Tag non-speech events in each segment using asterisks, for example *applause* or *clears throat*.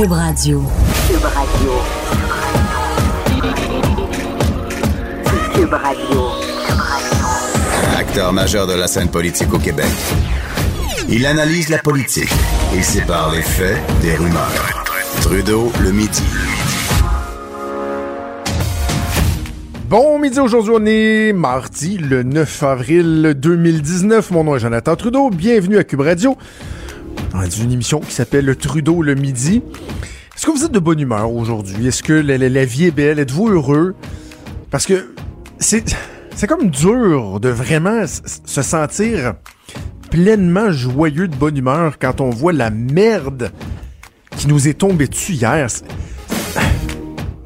Cube Radio. Cube Radio. Cube Radio. Acteur majeur de la scène politique au Québec. Il analyse la politique et sépare les faits des rumeurs. Trudeau le midi. Bon midi aujourd'hui, on est mardi le 9 avril 2019. Mon nom est Jonathan Trudeau. Bienvenue à Cube Radio. On a une émission qui s'appelle Trudeau le midi. Est-ce que vous êtes de bonne humeur aujourd'hui? Est-ce que la, vie est belle? Êtes-vous heureux? Parce que c'est, c'est comme dur de vraiment se sentir pleinement joyeux de bonne humeur quand on voit la merde qui nous est tombée dessus hier.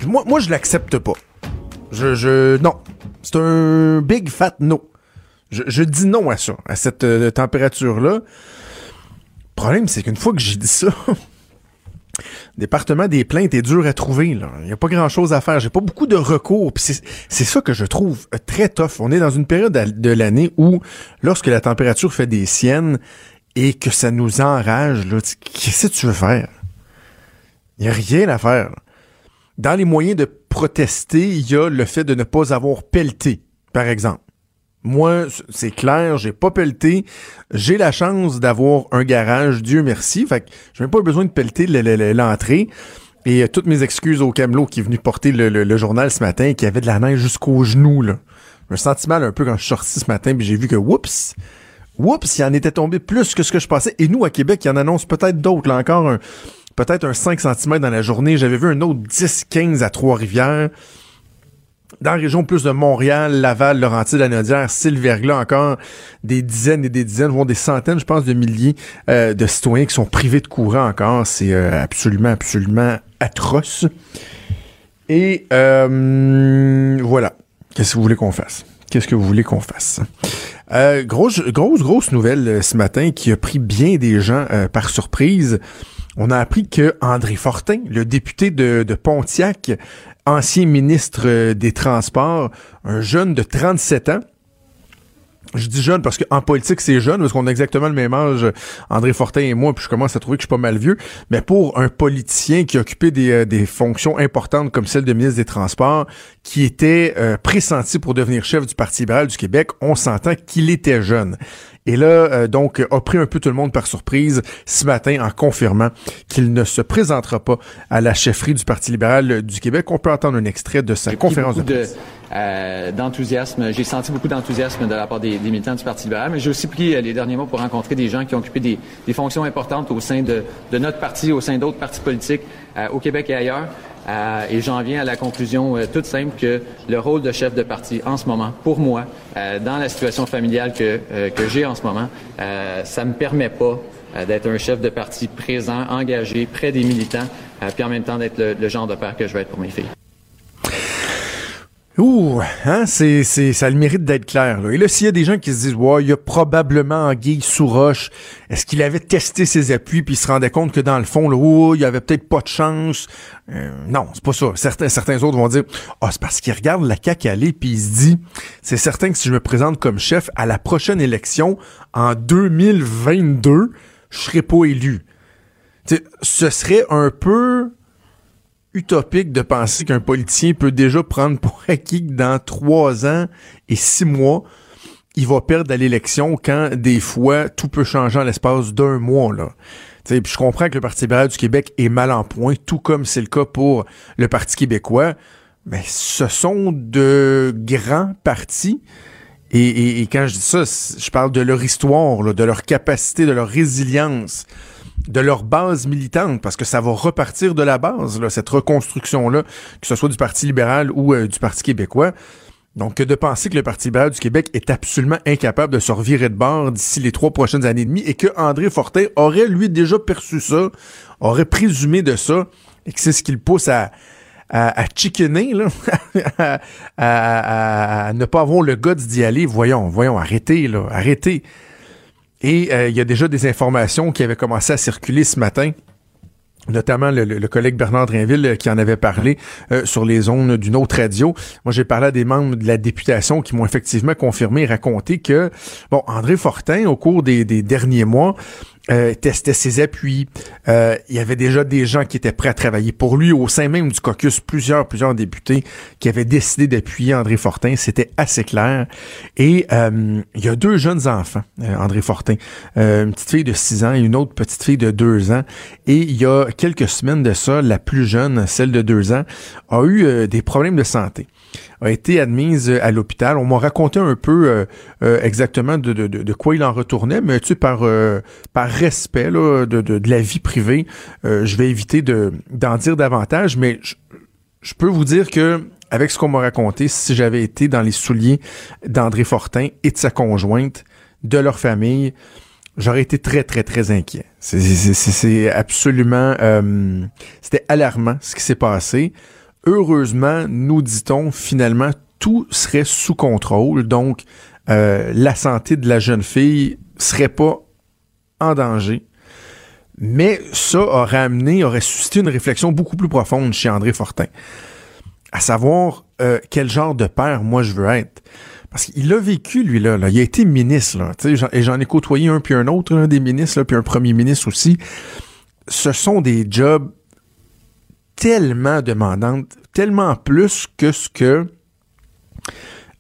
Moi, moi, je l'accepte pas. Je, je, non. C'est un big fat no. Je, je dis non à ça, à cette euh, température-là. Le problème, c'est qu'une fois que j'ai dit ça, *laughs* département des plaintes est dur à trouver. Il n'y a pas grand-chose à faire. J'ai pas beaucoup de recours. C'est ça que je trouve très tough. On est dans une période de l'année où, lorsque la température fait des siennes et que ça nous enrage, qu'est-ce que tu veux faire? Il n'y a rien à faire. Dans les moyens de protester, il y a le fait de ne pas avoir pelleté, par exemple. Moi, c'est clair, j'ai pas pelleté. J'ai la chance d'avoir un garage, Dieu merci. Fait que j'ai même pas besoin de pelleter le- le- le- l'entrée. Et euh, toutes mes excuses au camelot qui est venu porter le, journal ce matin et qui avait de la neige jusqu'aux genoux. Là. Je un peu quand je suis sorti ce matin puis j'ai vu que, oups, oups, il en était tombé plus que ce que je pensais. Et nous, à Québec, il y en annonce peut-être d'autres. Là encore, peut-être un 5 cm dans la journée. J'avais vu un autre 10-15 à Trois-Rivières. Dans la région plus de Montréal, Laval, Laurentides, Lanaudière, Sylverglas, encore des dizaines et des dizaines, voire des centaines, je pense, de milliers euh, de citoyens qui sont privés de courant encore. C'est euh, absolument, absolument atroce. Et euh, voilà. Qu'est-ce que vous voulez qu'on fasse? Qu'est-ce que vous voulez qu'on fasse? Grosse, grosse, grosse nouvelle ce matin qui a pris bien des gens par surprise. On a appris que André Fortin, le député de Pontiac, ancien ministre euh, des Transports, un jeune de 37 ans, je dis jeune parce qu'en politique, c'est jeune, parce qu'on a exactement le même âge, André Fortin et moi, puis je commence à trouver que je suis pas mal vieux. Mais pour un politicien qui a occupé des, euh, fonctions importantes comme celle de ministre des Transports, qui était euh, pressenti pour devenir chef du Parti libéral du Québec, on s'entend qu'il était jeune. Et là, euh, donc, a pris un peu tout le monde par surprise ce matin en confirmant qu'il ne se présentera pas à la chefferie du Parti libéral du Québec. On peut entendre un extrait de sa conférence de presse. euh, d'enthousiasme. J'ai senti beaucoup d'enthousiasme de la part des, des militants du Parti libéral, mais j'ai aussi pris euh, les derniers mois pour rencontrer des gens qui ont occupé des, des fonctions importantes au sein de, de notre parti, au sein d'autres partis politiques euh, au Québec et ailleurs. Euh, et j'en viens à la conclusion euh, toute simple que le rôle de chef de parti en ce moment, pour moi, euh, dans la situation familiale que, j'ai en ce moment, ça me permet pas d'être un chef de parti présent, engagé, près des militants, puis en même temps d'être le, genre de père que je vais être pour mes filles. Ouh, hein, c'est, c'est, ça le mérite d'être clair. Là. Et là, s'il y a des gens qui se disent, ouais, il y a probablement Anguille sous roche, est-ce qu'il avait testé ses appuis puis il se rendait compte que dans le fond, là, oh, il y avait peut-être pas de chance? Euh, non, c'est pas ça. Certains, certains autres vont dire, ah, c'est parce qu'il regarde la CAQ aller puis il se dit, c'est certain que si je me présente comme chef à la prochaine élection en 2022, je serai pas élu. Tu sais, ce serait un peu utopique de penser qu'un politicien peut déjà prendre pour *laughs* acquis que dans trois ans et six mois, il va perdre à l'élection quand des fois tout peut changer en l'espace d'un mois. Là. Puis je comprends que le Parti libéral du Québec est mal en point, tout comme c'est le cas pour le Parti québécois. Mais ce sont de grands partis. Et, quand je dis ça, je parle de leur histoire, de leur capacité, de leur résilience de leur base militante, parce que ça va repartir de la base, là, cette reconstruction-là, que ce soit du Parti libéral ou euh, du Parti québécois. Donc, que de penser que le Parti libéral du Québec est absolument incapable de se revirer de bord d'ici les trois prochaines années et demie et que André Fortin aurait, lui, déjà perçu ça, aurait présumé de ça, et que c'est ce qui le pousse à, à, à chickener, *laughs* à ne pas avoir le guts d'y aller. Voyons, voyons, arrêtez, là, arrêtez. Et euh, il y a déjà des informations qui avaient commencé à circuler ce matin notamment le, collègue Bernard Drinville euh, qui en avait parlé euh, sur les zones d'une autre radio. Moi, j'ai parlé à des membres de la députation qui m'ont effectivement confirmé et raconté que, bon, André Fortin, au cours des derniers mois, euh, testait ses appuis. Euh, il y avait déjà des gens qui étaient prêts à travailler pour lui au sein même du caucus. Plusieurs, plusieurs députés qui avaient décidé d'appuyer André Fortin. C'était assez clair. Et euh, il y a deux jeunes enfants, André Fortin, une petite fille de 6 ans et une autre petite fille de 2 ans. Et il y a quelques semaines de ça, la plus jeune, celle de 2 ans, a eu des problèmes de santé a été admise à l'hôpital. On m'a raconté un peu euh, euh, exactement de, de, de, quoi il en retournait, mais tu sais, par, euh, par respect là, de, de, la vie privée, je vais éviter d'en dire davantage, mais je, peux vous dire que avec ce qu'on m'a raconté, si j'avais été dans les souliers d'André Fortin et de sa conjointe, de leur famille, j'aurais été très, très, très inquiet. C'est absolument... C'était alarmant ce qui s'est passé. Heureusement, nous dit-on, finalement, tout serait sous contrôle. Donc, euh, la santé de la jeune fille serait pas en danger. Mais ça aurait amené, aurait suscité une réflexion beaucoup plus profonde chez André Fortin. À savoir euh, quel genre de père moi je veux être. Parce qu'il a vécu, lui, là, Il a été ministre, là. Et j'en ai côtoyé un puis un autre, des ministres, puis un premier ministre aussi. Ce sont des jobs tellement demandante, tellement plus que ce que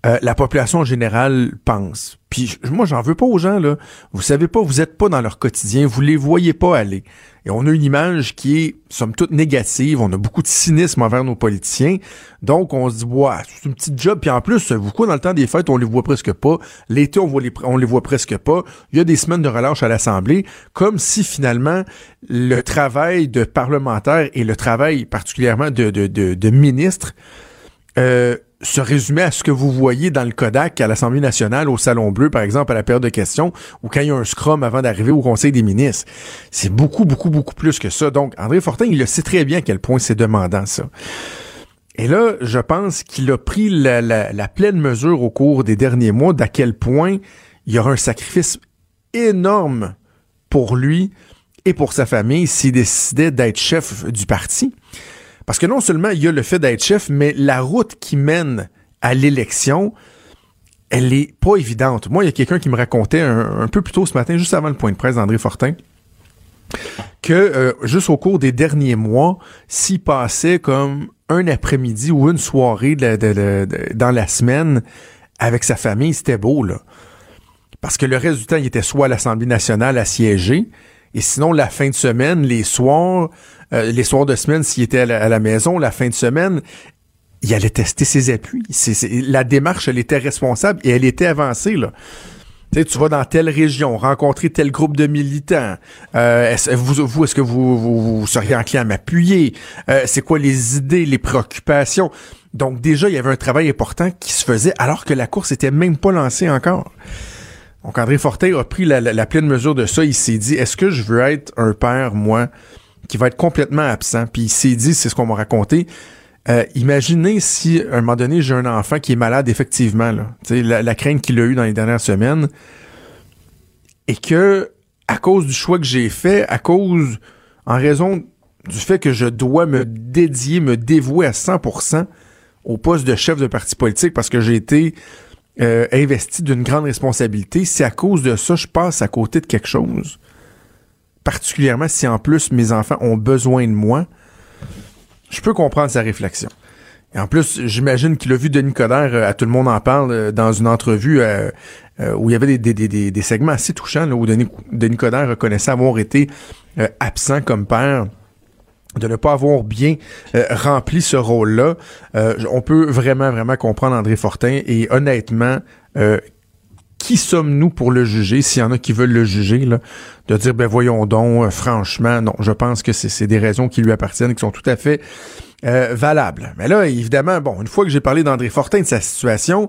euh, la population générale pense. Puis moi, j'en veux pas aux gens, là. Vous savez pas, vous êtes pas dans leur quotidien, vous les voyez pas aller. Et on a une image qui est, somme toute, négative. On a beaucoup de cynisme envers nos politiciens. Donc, on se dit, ouais, c'est une petite job. Puis en plus, vous quoi, dans le temps des fêtes, on les voit presque pas. L'été, on, les, voit presque pas. Il y a des semaines de relâche à l'Assemblée. Comme si, finalement, le travail de parlementaire et le travail particulièrement de ministre, euh, se résumer à ce que vous voyez dans le Kodak à l'Assemblée nationale, au Salon Bleu, par exemple, à la période de questions, ou quand il y a un scrum avant d'arriver au Conseil des ministres. C'est beaucoup, beaucoup, beaucoup plus que ça. Donc, André Fortin, il le sait très bien à quel point c'est demandant, ça. Et là, je pense qu'il a pris la, la, pleine mesure au cours des derniers mois d'à quel point il y aura un sacrifice énorme pour lui et pour sa famille s'il décidait d'être chef du parti. Parce que non seulement il y a le fait d'être chef, mais la route qui mène à l'élection, elle est pas évidente. Moi, il y a quelqu'un qui me racontait un, peu plus tôt ce matin, juste avant le point de presse d'André Fortin, que euh, juste au cours des derniers mois, s'il passait comme un après-midi ou une soirée dans la semaine avec sa famille, c'était beau, là. Parce que le reste du temps, il était soit à l'Assemblée nationale à siéger, et sinon, la fin de semaine, les soirs, euh, les soirs de semaine, s'il était à la, maison, la fin de semaine, il allait tester ses appuis. la démarche, elle était responsable et elle était avancée, là. Tu, vas dans telle région, rencontrer tel groupe de militants. Euh, vous, est-ce que vous, vous, seriez enclin à m'appuyer? Euh, c'est quoi les idées, les préoccupations? Donc déjà, il y avait un travail important qui se faisait alors que la course était même pas lancée encore. Donc André Fortin a pris la, pleine mesure de ça. Il s'est dit, est-ce que je veux être un père, moi, qui va être complètement absent? Puis il s'est dit, c'est ce qu'on m'a raconté, euh, imaginez si, à un moment donné, j'ai un enfant qui est malade, effectivement. La, la crainte qu'il a eue dans les dernières semaines, et que, à cause du choix que j'ai fait, à cause, en raison du fait que je dois me dédier, me dévouer à 100% au poste de chef de parti politique parce que j'ai été euh, investi d'une grande responsabilité, si à cause de ça, je passe à côté de quelque chose, particulièrement si en plus mes enfants ont besoin de moi, je peux comprendre sa réflexion. Et en plus, j'imagine qu'il a vu Denis Coderre, euh, à tout le monde en parle, euh, dans une entrevue où il y avait des, segments assez touchants, où Denis, Denis reconnaissait avoir été absent comme père de ne pas avoir bien euh, rempli ce rôle-là. Euh, on peut vraiment, vraiment comprendre André Fortin et honnêtement, euh, qui sommes-nous pour le juger, s'il y en a qui veulent le juger, là, de dire, ben voyons donc, franchement, non, je pense que c'est des raisons qui lui appartiennent, qui sont tout à fait valables. Mais là, évidemment, bon, une fois que j'ai parlé d'André Fortin, de sa situation,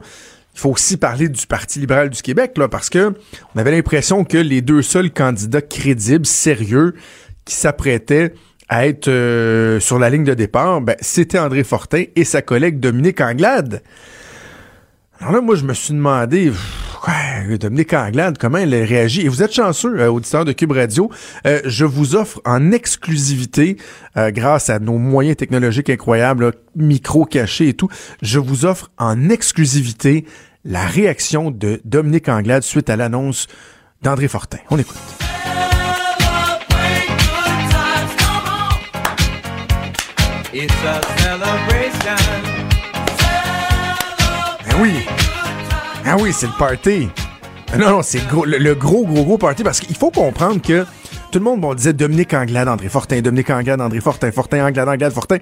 il faut aussi parler du Parti libéral du Québec, là, parce que on avait l'impression que les deux seuls candidats crédibles, sérieux, qui s'apprêtaient à être euh, sur la ligne de départ, ben, c'était André Fortin et sa collègue Dominique Anglade. Alors là, moi, je me suis demandé, ouais, Dominique Anglade, comment elle réagit? Et vous êtes chanceux, euh, auditeur de Cube Radio. Euh, je vous offre en exclusivité, euh, grâce à nos moyens technologiques incroyables, micro caché et tout, je vous offre en exclusivité la réaction de Dominique Anglade suite à l'annonce d'André Fortin. On écoute. Ben oui. Ah oui, c'est le party. Non, non, c'est le le gros, gros, gros party parce qu'il faut comprendre que tout le monde bon, disait Dominique Anglade, André Fortin, Dominique Anglade, André Fortin, Fortin, Anglade, Anglade, Fortin.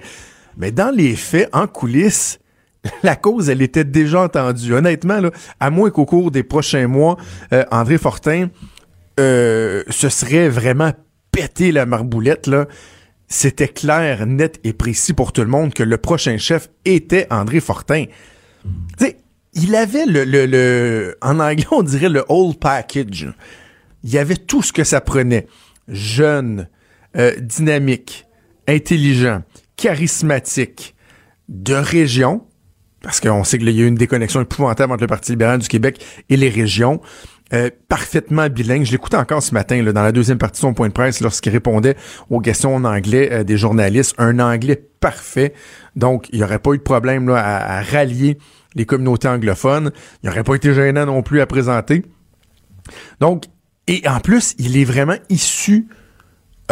Mais dans les faits, en coulisses, *laughs* la cause, elle était déjà entendue. Honnêtement, là, à moins qu'au cours des prochains mois, euh, André Fortin euh, se serait vraiment pété la marboulette, là. C'était clair, net et précis pour tout le monde que le prochain chef était André Fortin. Tu sais, il avait le, le, le- en anglais, on dirait le whole package. Il y avait tout ce que ça prenait. Jeune, euh, dynamique, intelligent, charismatique, de région, parce qu'on sait qu'il y a eu une déconnexion épouvantable entre le Parti libéral du Québec et les régions. Euh, parfaitement bilingue. Je l'écoutais encore ce matin là, dans la deuxième partie de son point de presse lorsqu'il répondait aux questions en anglais euh, des journalistes. Un anglais parfait. Donc, il n'y aurait pas eu de problème à rallier les communautés anglophones. Il n'aurait pas été gênant non plus à présenter. Donc, et en plus, il est vraiment issu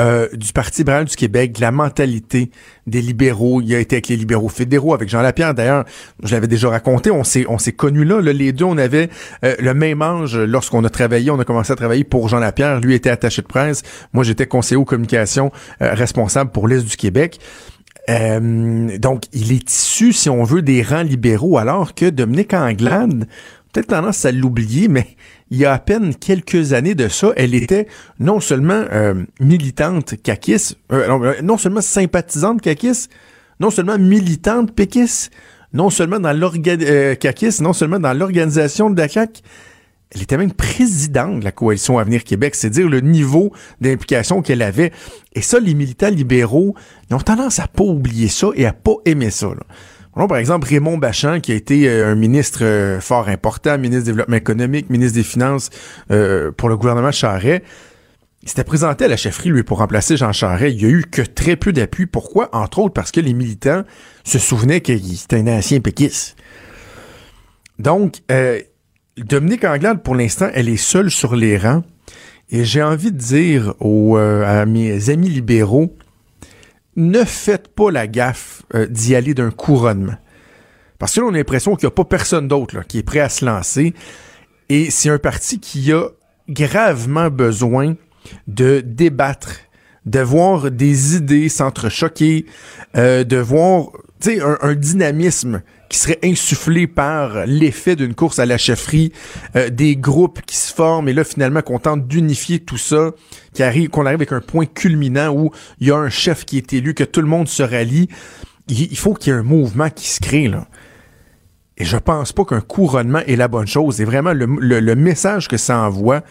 euh, du Parti libéral du Québec, de la mentalité des libéraux. Il a été avec les libéraux fédéraux, avec Jean Lapierre. D'ailleurs, je l'avais déjà raconté, on s'est, on s'est connus là, là. Les deux, on avait euh, le même âge lorsqu'on a travaillé. On a commencé à travailler pour Jean Lapierre. Lui était attaché de presse. Moi, j'étais conseiller aux communications euh, responsable pour l'Est du Québec. Euh, donc, il est issu, si on veut, des rangs libéraux, alors que Dominique Anglade, peut-être tendance à l'oublier, mais il y a à peine quelques années de ça, elle était non seulement euh, militante caquiste, euh, non, euh, non seulement sympathisante caquiste, non seulement militante péquiste, non seulement dans l'orga- euh, non seulement dans l'organisation de la CAQ, elle était même présidente de la coalition Avenir Québec, c'est dire le niveau d'implication qu'elle avait. Et ça, les militants libéraux, ils ont tendance à pas oublier ça et à pas aimer ça. Là. Par exemple Raymond Bachand, qui a été euh, un ministre euh, fort important, ministre du Développement économique, ministre des Finances euh, pour le gouvernement Charret. Il s'était présenté à la chefferie, lui, pour remplacer Jean Charret. Il y a eu que très peu d'appui. Pourquoi? Entre autres parce que les militants se souvenaient qu'il était un ancien péquiste. Donc, euh, Dominique Anglade, pour l'instant, elle est seule sur les rangs. Et j'ai envie de dire aux, euh, à mes amis libéraux, ne faites pas la gaffe euh, d'y aller d'un couronnement. Parce que là, on a l'impression qu'il n'y a pas personne d'autre qui est prêt à se lancer. Et c'est un parti qui a gravement besoin de débattre, de voir des idées s'entrechoquer, euh, de voir un, dynamisme qui serait insufflé par l'effet d'une course à la chefferie, euh, des groupes qui se forment et là finalement qu'on tente d'unifier tout ça, qui arrive, qu'on arrive avec un point culminant où il y a un chef qui est élu, que tout le monde se rallie. Il, faut qu'il y ait un mouvement qui se crée là. Et je pense pas qu'un couronnement est la bonne chose. C'est vraiment le message que ça envoie.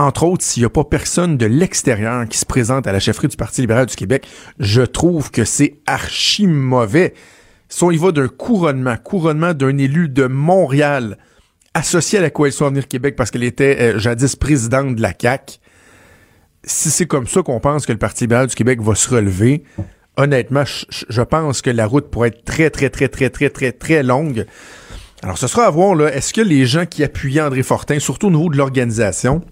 Entre autres, s'il n'y a pas personne de l'extérieur qui se présente à la chefferie du Parti libéral du Québec, je trouve que c'est archi mauvais. Si on y va d'un couronnement, couronnement d'un élu de Montréal associé à la Coalition Avenir Québec parce qu'elle était euh, jadis présidente de la CAQ, si c'est comme ça qu'on pense que le Parti libéral du Québec va se relever, honnêtement, je- pense que la route pourrait être très, très, très, très, très, très, très longue. Alors, ce sera à voir, est-ce que les gens qui appuyaient André Fortin, surtout au niveau de l'organisation,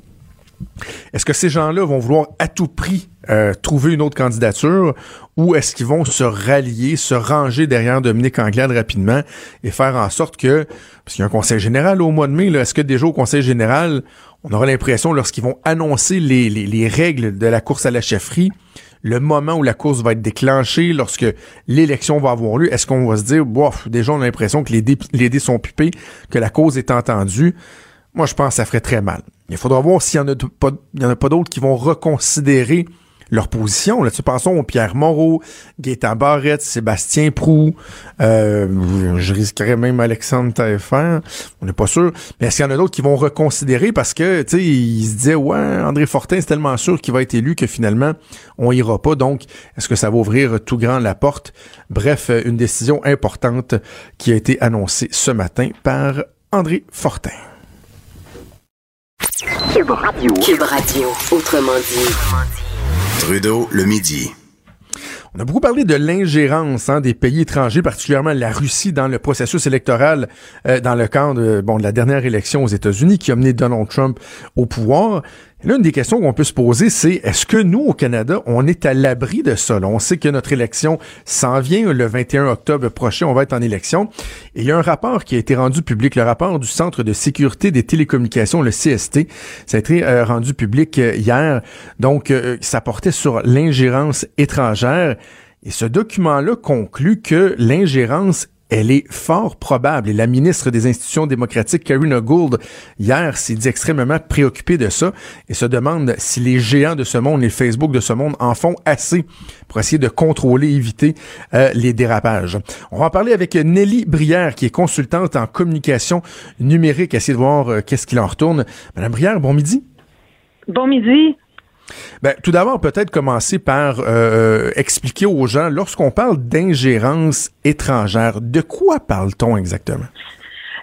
est-ce que ces gens-là vont vouloir à tout prix euh, trouver une autre candidature ou est-ce qu'ils vont se rallier, se ranger derrière Dominique Anglade rapidement et faire en sorte que, parce qu'il y a un conseil général au mois de mai, est-ce que déjà au conseil général, on aura l'impression lorsqu'ils vont annoncer les règles de la course à la chefferie, le moment où la course va être déclenchée, lorsque l'élection va avoir lieu, est-ce qu'on va se dire, bof, déjà on a l'impression que les dés, les dés sont pipés, que la cause est entendue? Moi, je pense que ça ferait très mal. Il faudra voir s'il y en a pas, y en a pas d'autres qui vont reconsidérer leur position. Là, tu pensons au Pierre Moreau, Gaétan Barrette, Sébastien Prou, euh, je risquerais même Alexandre Taillefer, on n'est pas sûr. Mais est-ce qu'il y en a d'autres qui vont reconsidérer? Parce que, tu sais, ils se disaient, ouais, André Fortin, c'est tellement sûr qu'il va être élu que finalement, on ira pas. Donc, est-ce que ça va ouvrir tout grand la porte? Bref, une décision importante qui a été annoncée ce matin par André Fortin. Cube Radio. Cube Radio, autrement dit. Trudeau, le midi. On a beaucoup parlé de l'ingérence hein, des pays étrangers, particulièrement la Russie, dans le processus électoral euh, dans le cadre de, bon, de la dernière élection aux États-Unis qui a mené Donald Trump au pouvoir. L'une des questions qu'on peut se poser, c'est est-ce que nous, au Canada, on est à l'abri de ça? On sait que notre élection s'en vient le 21 octobre prochain, on va être en élection. Et il y a un rapport qui a été rendu public, le rapport du Centre de sécurité des télécommunications, le CST. Ça a été euh, rendu public euh, hier. Donc, euh, ça portait sur l'ingérence étrangère. Et ce document-là conclut que l'ingérence elle est fort probable. Et la ministre des Institutions démocratiques, Karina Gould, hier, s'est dit extrêmement préoccupée de ça et se demande si les géants de ce monde, les Facebook de ce monde, en font assez pour essayer de contrôler, éviter euh, les dérapages. On va en parler avec Nelly Brière, qui est consultante en communication numérique, essayer de voir euh, qu'est-ce qu'il en retourne. Madame Brière, bon midi. Bon midi. Ben, tout d'abord, peut-être commencer par euh, expliquer aux gens, lorsqu'on parle d'ingérence étrangère, de quoi parle-t-on exactement?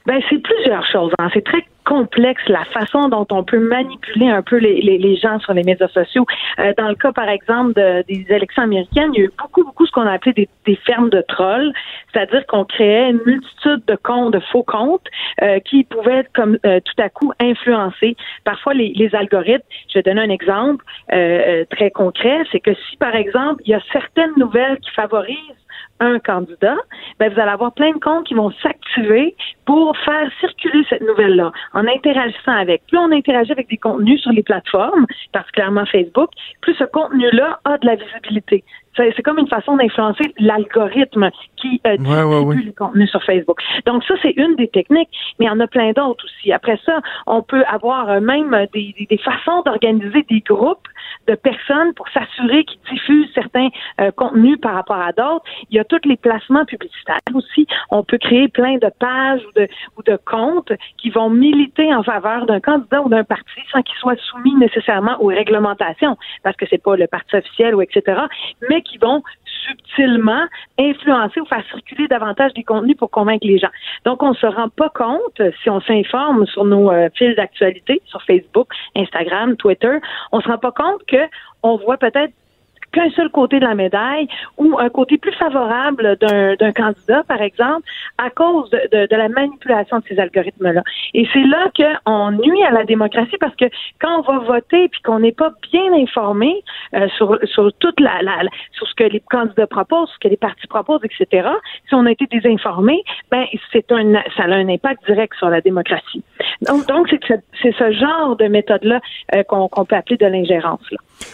Ben, c'est plusieurs choses. Hein. C'est très complexe la façon dont on peut manipuler un peu les, les, les gens sur les médias sociaux. Euh, dans le cas, par exemple, de, des élections américaines, il y a eu beaucoup, beaucoup ce qu'on a appelé des, des fermes de trolls, c'est-à-dire qu'on créait une multitude de comptes, de faux comptes, euh, qui pouvaient comme euh, tout à coup influencer parfois les, les algorithmes. Je vais donner un exemple euh, très concret, c'est que si, par exemple, il y a certaines nouvelles qui favorisent un candidat, ben vous allez avoir plein de comptes qui vont s'activer pour faire circuler cette nouvelle-là en interagissant avec. Plus on interagit avec des contenus sur les plateformes, particulièrement Facebook, plus ce contenu-là a de la visibilité. C'est comme une façon d'influencer l'algorithme qui euh, distribue ouais, ouais. les contenus sur Facebook. Donc ça, c'est une des techniques, mais il y en a plein d'autres aussi. Après ça, on peut avoir euh, même des, des, des façons d'organiser des groupes de personnes pour s'assurer qu'ils diffusent certains euh, contenus par rapport à d'autres. Il y a tous les placements publicitaires aussi. On peut créer plein de pages ou de, ou de comptes qui vont militer en faveur d'un candidat ou d'un parti sans qu'il soit soumis nécessairement aux réglementations, parce que c'est pas le parti officiel ou etc., mais qui vont subtilement influencer ou faire circuler davantage des contenus pour convaincre les gens. Donc, on se rend pas compte, si on s'informe sur nos euh, fils d'actualité, sur Facebook, Instagram, Twitter, on se rend pas compte que on voit peut-être qu'un seul côté de la médaille ou un côté plus favorable d'un candidat, par exemple, à cause de, la manipulation de ces algorithmes-là. Et c'est là qu'on nuit à la démocratie parce que quand on va voter puis qu'on n'est pas bien informé euh, sur, sur toute la, sur ce que les candidats proposent, ce que les partis proposent, etc., si on a été désinformé, ben c'est un ça a un impact direct sur la démocratie. Donc, c'est ce genre de méthode-là euh, qu'on qu'on peut appeler de l'ingérence.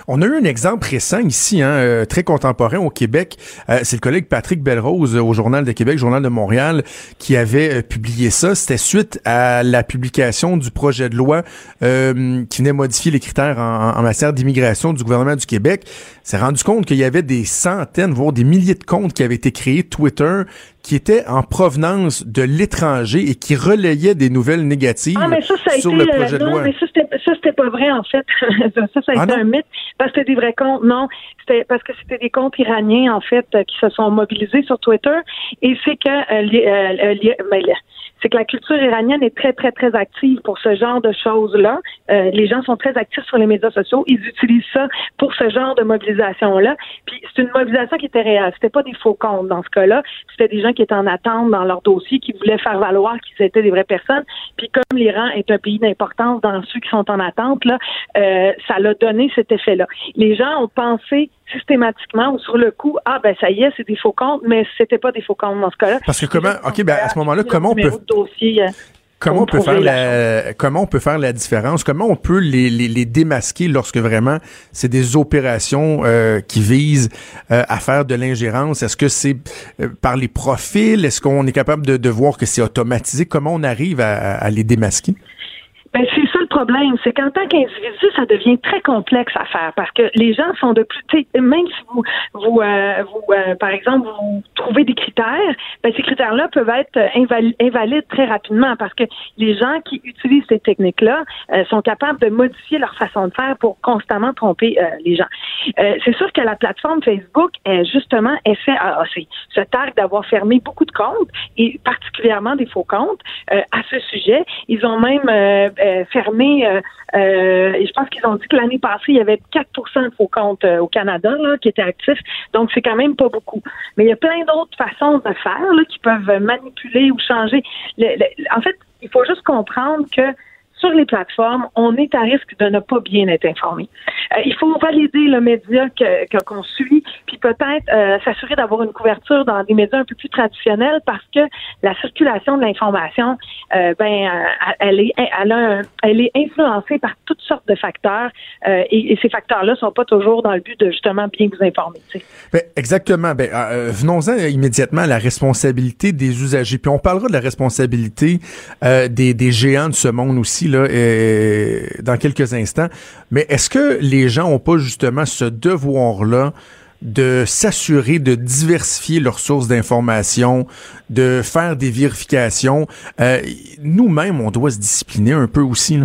On a eu un exemple récent ici, hein, euh, très contemporain au Québec. Euh, c'est le collègue Patrick Belrose euh, au Journal de Québec, Journal de Montréal, qui avait publié ça. C'était suite à la publication du projet de loi qui venait modifier les critères en, en matière d'immigration du gouvernement du Québec. s'est rendu compte qu'il y avait des centaines, voire des milliers de comptes qui avaient été créés, Twitter, qui étaient en provenance de l'étranger et qui relayaient des nouvelles négatives ah, mais ça, ça a sur été, le projet de non, loi. mais ça, c'était, pas vrai, en fait. *laughs* ça, ça a Ah, été non? un mythe. Parce que c'était des vrais comptes. Non, c'était parce que c'était des comptes iraniens, en fait, euh, qui se sont mobilisés sur Twitter. Et c'est que, euh, li- euh, euh, li- ben, le- c'est que la culture iranienne est très, très, très active pour ce genre de choses-là. Euh, les gens sont très actifs sur les médias sociaux. Ils utilisent ça pour ce genre de mobilisation-là. Puis c'est une mobilisation qui était réelle. C'était pas des faux comptes dans ce cas-là. C'était des gens qui étaient en attente dans leur dossier, qui voulaient faire valoir qu'ils étaient des vraies personnes. Puis comme l'Iran est un pays d'importance dans ceux qui sont en attente, là, euh, ça l'a donné cet effet-là. Les gens ont pensé systématiquement ou sur le coup, ah ben ça y est, c'est des faux comptes, mais c'était pas des faux comptes dans ce cas-là. Parce que comment, ok, ben à ce moment-là, comment on peut, dossier, euh, comment on peut faire la, comment on peut faire la différence, comment on peut les, les, les démasquer lorsque vraiment c'est des opérations euh, qui visent euh, à faire de l'ingérence? Est-ce que c'est euh, par les profils, est-ce qu'on est capable de, de voir que c'est automatisé, comment on arrive à, à les démasquer? Ben, c'est c'est qu'en tant qu'individu, ça devient très complexe à faire parce que les gens sont de plus, même si vous, vous, euh, euh, par exemple, vous trouvez des critères, ben, ces critères-là peuvent être invali- invalides très rapidement parce que les gens qui utilisent ces techniques-là euh, sont capables de modifier leur façon de faire pour constamment tromper euh, les gens. C'est sûr que la plateforme Facebook, justement, essaie, ah, se targue d'avoir fermé beaucoup de comptes et particulièrement des faux comptes à ce sujet. Ils ont même euh, fermé, euh, euh, je pense qu'ils ont dit que l'année passée, il y avait 4% de faux comptes euh, au Canada qui étaient actifs. Donc, c'est quand même pas beaucoup. Mais il y a plein d'autres façons de faire qui peuvent manipuler ou changer. En fait, il faut juste comprendre que sur les plateformes, on est à risque de ne pas bien être informé. Euh, il faut valider le média que qu'on suit, puis peut-être euh, s'assurer d'avoir une couverture dans des médias un peu plus traditionnels parce que la circulation de l'information, euh, ben, euh, elle est, influencée par toutes sortes de facteurs et, ces facteurs-là sont pas toujours dans le but de justement bien vous informer. Ben, exactement. Ben, venons-en immédiatement à la responsabilité des usagers. Puis on parlera de la responsabilité des géants de ce monde aussi euh, dans quelques instants. Mais est-ce que les gens ont pas justement ce devoir-là de s'assurer de diversifier leurs sources d'information, de faire des vérifications? Euh, Nous-mêmes, on doit se discipliner un peu aussi.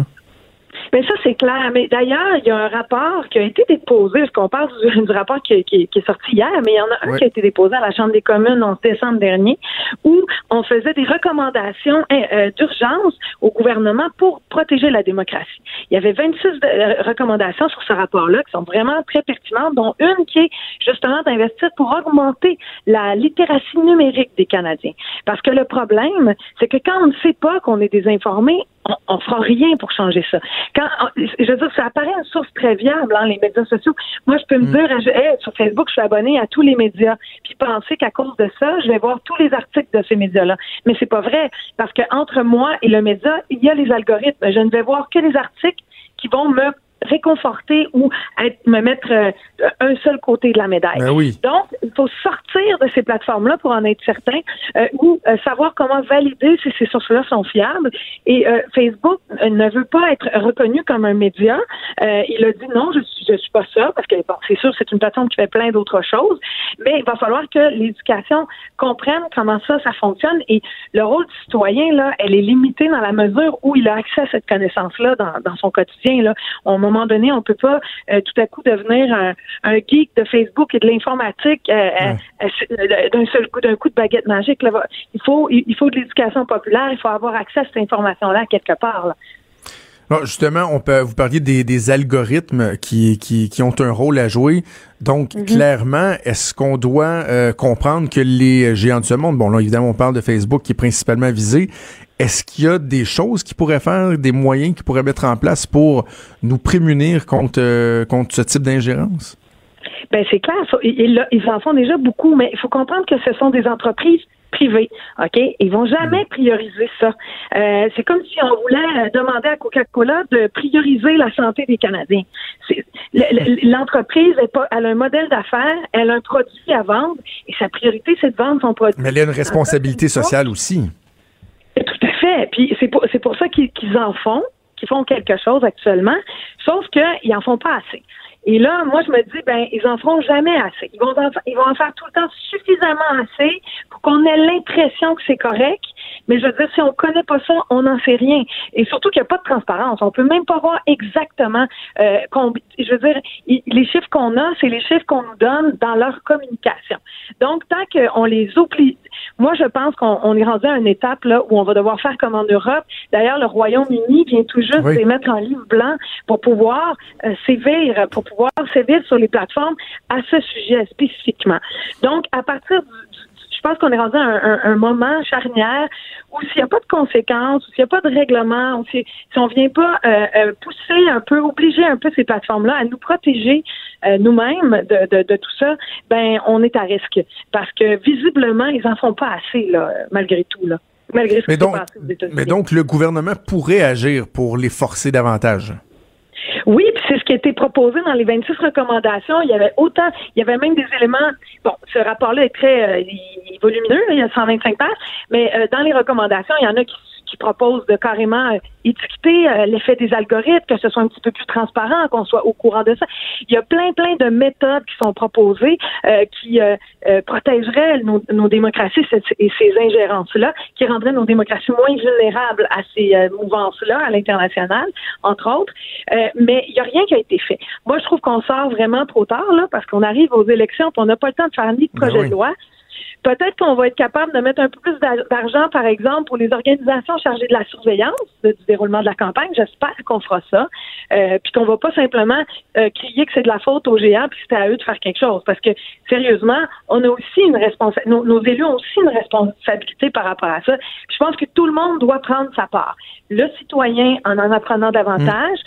Mais ça, c'est clair. Mais d'ailleurs, il y a un rapport qui a été déposé, parce qu'on parle du, du rapport qui, qui- qui est sorti hier, mais il y en a un qui a été déposé à la Chambre des communes en décembre dernier, où on faisait des recommandations euh, euh, d'urgence au gouvernement pour protéger la démocratie. Il y avait 26 de- euh, recommandations sur ce rapport-là qui sont vraiment très pertinentes, dont une qui est justement d'investir pour augmenter la littératie numérique des Canadiens. Parce que le problème, c'est que quand on ne sait pas qu'on est désinformé, on, on fera rien pour changer ça. Quand, je veux dire, ça apparaît une source très viable, hein, les médias sociaux. Moi, je peux me dire, je- hey, sur Facebook, je suis abonné à tous les médias, puis penser qu'à cause de ça, je vais voir tous les articles de ces médias-là. Mais c'est pas vrai, parce que entre moi et le média, il y a les algorithmes. Je ne vais voir que les articles qui vont me réconforter ou être, me mettre euh, un seul côté de la médaille. Ben oui. Donc, il faut sortir de ces plateformes-là pour en être certain euh, ou euh, savoir comment valider si ces sources-là sont fiables. Et Facebook ne veut pas être reconnu comme un média. Il a dit non, je suis, je suis pas ça parce que bon, c'est sûr, c'est une plateforme qui fait plein d'autres choses. Mais il va falloir que l'éducation comprenne comment ça, ça fonctionne. Et le rôle du citoyen là, elle est limitée dans la mesure où il a accès à cette connaissance-là dans, dans son quotidien. Là, moment donné, on peut pas euh, tout à coup devenir un, un geek de Facebook et de l'informatique euh, euh, d'un seul coup, d'un coup de baguette magique. Là. Il faut, il faut de l'éducation populaire. Il faut avoir accès à cette information-là quelque part. Là. Justement, on peut vous parliez des, des algorithmes qui, qui, qui ont un rôle à jouer. Donc, clairement, est-ce qu'on doit euh, comprendre que les géants de ce monde, bon là, évidemment, on parle de Facebook qui est principalement visé, est-ce qu'il y a des choses qui pourraient faire, des moyens qui pourraient mettre en place pour nous prémunir contre, euh, contre ce type d'ingérence? Ben c'est clair, ça, ils, en font déjà beaucoup, mais il faut comprendre que ce sont des entreprises privées, ok? Ils vont jamais prioriser ça. Euh, c'est comme si on voulait euh, demander à Coca-Cola de prioriser la santé des Canadiens. L'entreprise elle a un modèle d'affaires, elle a un produit à vendre, et sa priorité c'est de vendre son produit. Mais y a une responsabilité sociale aussi. Puis c'est pour, c'est pour ça qu'ils en font, qu'ils font quelque chose actuellement, sauf qu'ils en font pas assez. Et là, moi, je me dis, ben, ils en feront jamais assez. Ils vont ils vont en faire tout le temps suffisamment assez pour qu'on ait l'impression que c'est correct. Mais je veux dire, si on connaît pas ça, on n'en sait rien. Et surtout qu'il n'y a pas de transparence. On peut même pas voir exactement, euh, combi- je veux dire, les chiffres qu'on a, c'est les chiffres qu'on nous donne dans leur communication. Donc, tant qu'on les oublie, moi, je pense qu'on on est rendu à une étape là où on va devoir faire comme en Europe. D'ailleurs, le Royaume-Uni vient tout juste Oui. de les mettre en livre blanc pour pouvoir euh, sévir, pour pouvoir sévir sur les plateformes à ce sujet spécifiquement. Donc, à partir du- je pense qu'on est rendu à un, un- un moment charnière où s'il n'y a pas de conséquences, où s'il n'y a pas de règlement, ou si, si on vient pas euh, euh, pousser un peu, obliger un peu ces plateformes-là à nous protéger euh, nous-mêmes de, de, de tout ça, ben on est à risque. Parce que visiblement, ils en font pas assez, là, malgré tout, là. Malgré ce Mais donc, passé aux mais donc, le gouvernement pourrait agir pour les forcer davantage? Oui, puis c'est ce qui a été proposé dans les 26 recommandations. Il y avait autant, il y avait même des éléments. Bon, ce rapport-là est très euh, volumineux, il y a 125 pages, mais euh, dans les recommandations, il y en a qui, qui proposent de carrément euh, étiqueter euh, l'effet des algorithmes, que ce soit un petit peu plus transparent, qu'on soit au courant de ça. Il y a plein, plein de méthodes qui sont proposées euh, qui euh, euh, protégeraient nos, nos démocraties cette- et ces ingérences-là, qui rendraient nos démocraties moins vulnérables à ces mouvances-là à l'international, entre autres. Euh, mais il n'y a rien qui a été fait. Moi, je trouve qu'on sort vraiment trop tard, là, parce qu'on arrive aux élections, puis on n'a pas le temps de faire ni de Ben projet oui. de loi. Peut-être qu'on va être capable de mettre un peu plus d'argent, par exemple, pour les organisations chargées de la surveillance du déroulement de la campagne. J'espère qu'on fera ça, euh, puis qu'on va pas simplement euh, crier que c'est de la faute aux géants, puis c'est à eux de faire quelque chose. Parce que sérieusement, on a aussi une responsabilité. Nos, élus ont aussi une responsabilité par rapport à ça. je pense que tout le monde doit prendre sa part. Le citoyen en en apprenant davantage,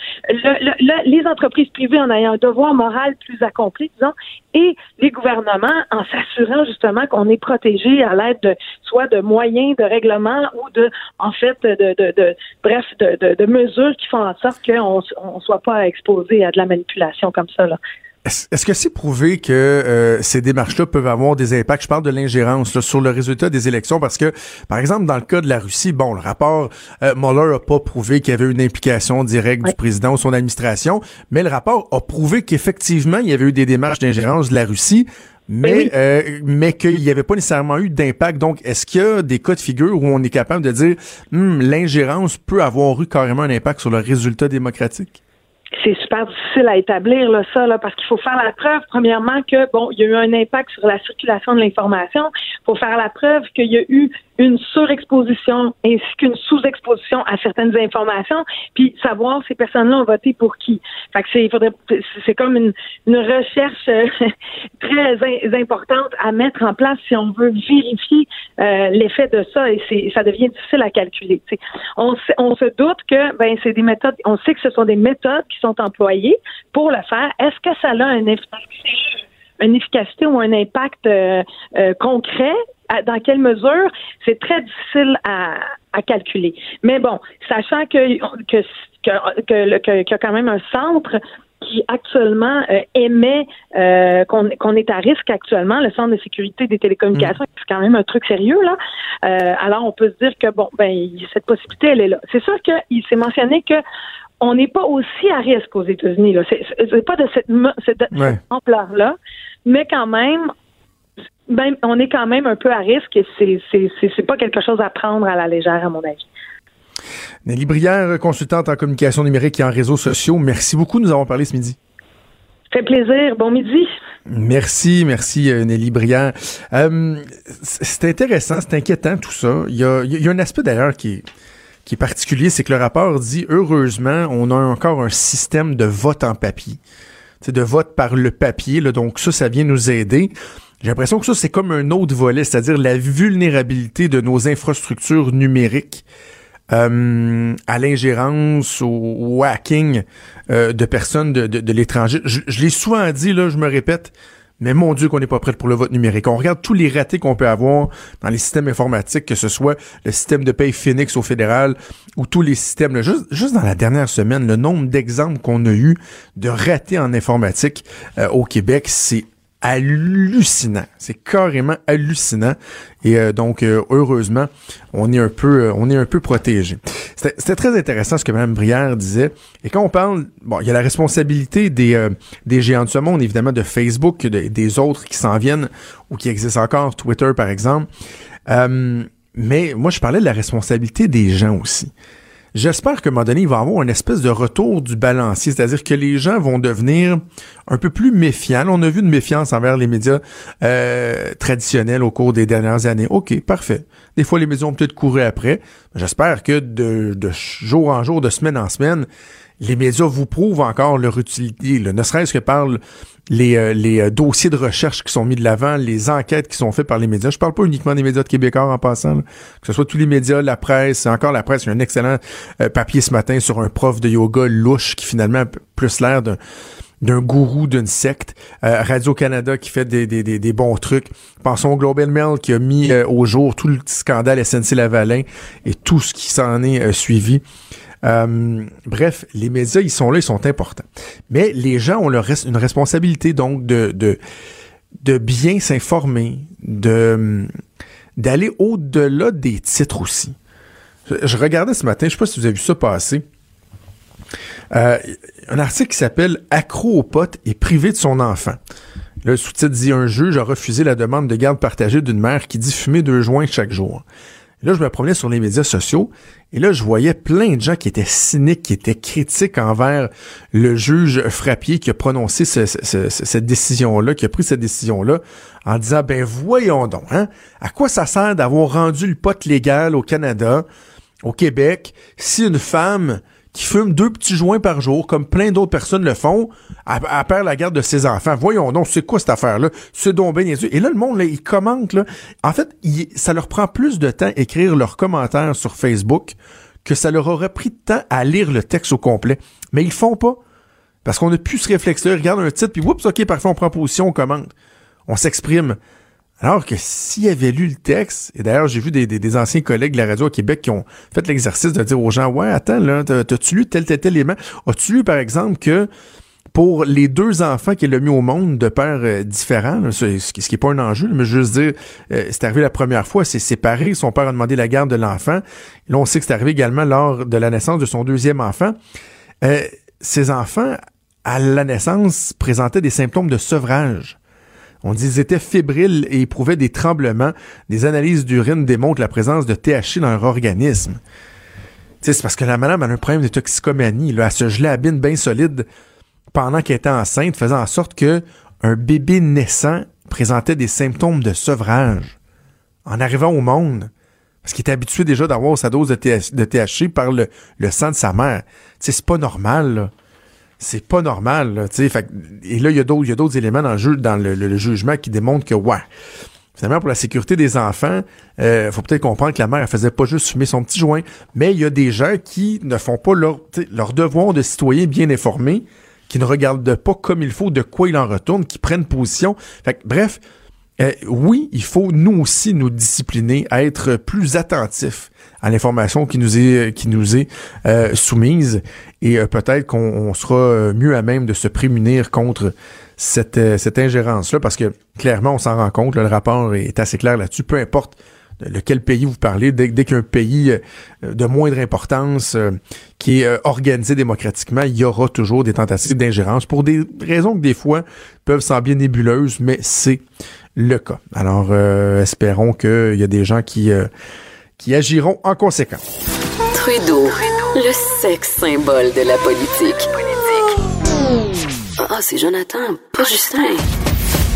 les entreprises privées en ayant un devoir moral plus accompli, disons, et les gouvernements en s'assurant justement qu'on est protégé à l'aide de soit de moyens de règlement ou de en fait de, de, de bref de, de, mesures qui font en sorte qu'on ne soit pas exposé à de la manipulation comme ça là. Est-ce que c'est prouvé que euh, ces démarches-là peuvent avoir des impacts? Je parle de l'ingérence sur le résultat des élections parce que, par exemple, dans le cas de la Russie, bon, le rapport euh, Mueller a pas prouvé qu'il y avait une implication directe du président ou son administration, mais le rapport a prouvé qu'effectivement, il y avait eu des démarches d'ingérence de la Russie. Mais, euh, mais qu'il n'y avait pas nécessairement eu d'impact. Donc, est-ce qu'il y a des cas de figure où on est capable de dire hmm, l'ingérence peut avoir eu carrément un impact sur le résultat démocratique? c'est super difficile à établir là, ça, là, parce qu'il faut faire la preuve, premièrement, que bon, il y a eu un impact sur la circulation de l'information. Il faut faire la preuve qu'il y a eu une surexposition ainsi qu'une sous-exposition à certaines informations, puis savoir ces personnes-là ont voté pour qui. Fait que c'est, faudrait, c'est comme une, une recherche euh, *laughs* très importante à mettre en place si on veut vérifier euh, l'effet de ça et c'est, ça devient difficile à calculer. On, se doute que ben c'est des méthodes, on sait que ce sont des méthodes qui sont employées pour le faire. Est-ce que ça a un une efficacité ou un impact euh, concret? Dans quelle mesure, c'est très difficile à, calculer. Mais bon, sachant que que qu'il y a quand même un centre qui actuellement euh, émet euh, qu'on est à risque actuellement, le Centre de sécurité des télécommunications, mm. c'est quand même un truc sérieux là. Euh, alors on peut se dire que bon, ben cette possibilité elle est là. C'est sûr qu'il s'est mentionné que on n'est pas aussi à risque aux États-Unis là. C'est pas de cette, cette ampleur là, mais quand même ben, on est quand même un peu à risque et c'est, pas quelque chose à prendre à la légère, à mon avis. Nelly Brière, consultante en communication numérique et en réseaux sociaux, merci beaucoup. Nous avons parlé ce midi. Fait plaisir. Bon midi. Merci, merci euh, Nelly Brière. Euh, c'est intéressant, c'est inquiétant tout ça. Il y a, il y a un aspect d'ailleurs qui est, qui est particulier, c'est que le rapport dit heureusement, on a encore un système de vote en papier. C'est de vote par le papier, là, donc ça, ça vient nous aider. J'ai l'impression que ça, c'est comme un autre volet, c'est-à-dire la vulnérabilité de nos infrastructures numériques euh, à l'ingérence, au, hacking euh, de personnes de, de, l'étranger. Je, l'ai souvent dit, là, je me répète, mais mon Dieu qu'on n'est pas prêt pour le vote numérique. On regarde tous les ratés qu'on peut avoir dans les systèmes informatiques, que ce soit le système de paye Phoenix au fédéral ou tous les systèmes. juste, juste dans la dernière semaine, le nombre d'exemples qu'on a eu de ratés en informatique euh, au Québec, c'est hallucinant. C'est carrément hallucinant. Et euh, donc, euh, heureusement, on est un peu, euh, on est un peu protégé. C'était très intéressant ce que Mme Brière disait. Et quand on parle, bon, il y a la responsabilité des, des géants de ce monde, évidemment, de Facebook, des autres qui s'en viennent ou qui existent encore, Twitter par exemple. mais moi, je parlais de la responsabilité des gens aussi. J'espère qu'à un moment donné, il va avoir une espèce de retour du balancier, c'est-à-dire que les gens vont devenir un peu plus méfiants. on a vu une méfiance envers les médias euh, traditionnels au cours des dernières années. OK, parfait. Des fois, les médias ont peut-être couru après. J'espère que de, de jour en jour, de semaine en semaine, les médias vous prouvent encore leur utilité, ne serait-ce que par les, euh, euh, dossiers de recherche qui sont mis de l'avant, les enquêtes qui sont faites par les médias. Je parle pas uniquement des médias de Québécois en passant, que ce soit tous les médias, la presse, encore la presse. Il y a un excellent euh, papier ce matin sur un prof de yoga louche qui finalement a plus l'air d'un gourou d'une secte. Radio-Canada qui fait des, bons trucs. Pensons au Global Mail qui a mis au jour tout le scandale SNC-Lavalin et tout ce qui s'en est suivi. Euh, bref, les médias, ils sont là, ils sont importants. Mais les gens ont une responsabilité, donc, de, de, bien s'informer, de d'aller au-delà des titres aussi. Je, regardais ce matin, je sais pas si vous avez vu ça passer. Euh, un article qui s'appelle Accro au pote et privé de son enfant. le sous-titre dit Un juge a refusé la demande de garde partagée d'une mère qui dit fumer deux joints chaque jour. Là, je me promenais sur les médias sociaux et là, je voyais plein de gens qui étaient cyniques, qui étaient critiques envers le juge Frappier qui a prononcé ce- ce- ce- cette décision-là, qui a pris cette décision-là, en disant, ben voyons donc, hein, à quoi ça sert d'avoir rendu le pot légal au Canada, au Québec, si une femme qui fume deux petits joints par jour, comme plein d'autres personnes le font, elle, elle perd la garde de ses enfants. Voyons donc, c'est quoi cette affaire-là? C'est donc niaiseux. Et là, le monde, là, il commente, là. En fait, ça leur prend plus de temps écrire leurs commentaires sur Facebook que ça leur aurait pris de temps à lire le texte au complet. Mais ils font pas. Parce qu'on a plus ce réflexe-là. Ils regardent un titre, puis oups, OK, parfait, on prend position, on commente. On s'exprime. Alors que s'il avait lu le texte, et d'ailleurs, j'ai vu des, des- anciens collègues de la radio à Québec qui ont fait l'exercice de dire aux gens, ouais, attends, là, t'as- t'as-tu lu tel, tel, tel élément? As-tu lu, par exemple, que pour les deux enfants qu'il a mis au monde de pères euh, différents, ce, ce qui ce qui est pas un enjeu, mais juste dire, euh, c'est arrivé la première fois, c'est séparé, son père a demandé la garde de l'enfant. Là, on sait que c'est arrivé également lors de la naissance de son deuxième enfant. Euh, ces enfants, à la naissance, présentaient des symptômes de sevrage. On dit qu'ils étaient fébriles et éprouvaient des tremblements. Des analyses d'urine démontrent la présence de THC dans leur organisme. C'est parce que la madame a un problème de toxicomanie. Elle se gelait à bine bien solide pendant qu'elle était enceinte, faisant en sorte que un bébé naissant présentait des symptômes de sevrage en arrivant au monde. Parce qu'il était habitué déjà d'avoir sa dose de, TH de THC par le, le sang de sa mère. C'est pas normal, c'est pas normal. Là, fait, et là, il y a d'autres il y a d'autres éléments dans, le, jeu, dans le, le- le jugement qui démontrent que, ouais, finalement, pour la sécurité des enfants, euh, faut peut-être comprendre que la mère, elle faisait pas juste fumer son petit joint, mais il y a des gens qui ne font pas leur, leur devoir de citoyen bien informé, qui ne regardent pas comme il faut de quoi il en retourne, qui prennent position. Fait bref, euh, oui, il faut nous aussi nous discipliner, à être plus attentifs à l'information qui nous est qui nous est euh, soumise. Et euh, peut-être qu'on on sera euh, mieux à même de se prémunir contre cette euh, cette ingérence là parce que clairement on s'en rend compte, le rapport est assez clair là-dessus, peu importe de quel pays vous parlez, dès, dès qu'un pays de moindre importance euh, qui est organisé démocratiquement, il y aura toujours des tentatives d'ingérence pour des raisons que des fois peuvent sembler nébuleuses, mais c'est le cas. Alors, euh, espérons qu'il y a des gens qui, euh, qui agiront en conséquence. Trudeau, le sexe symbole de la politique. Ah, c'est Jonathan, pas Justin.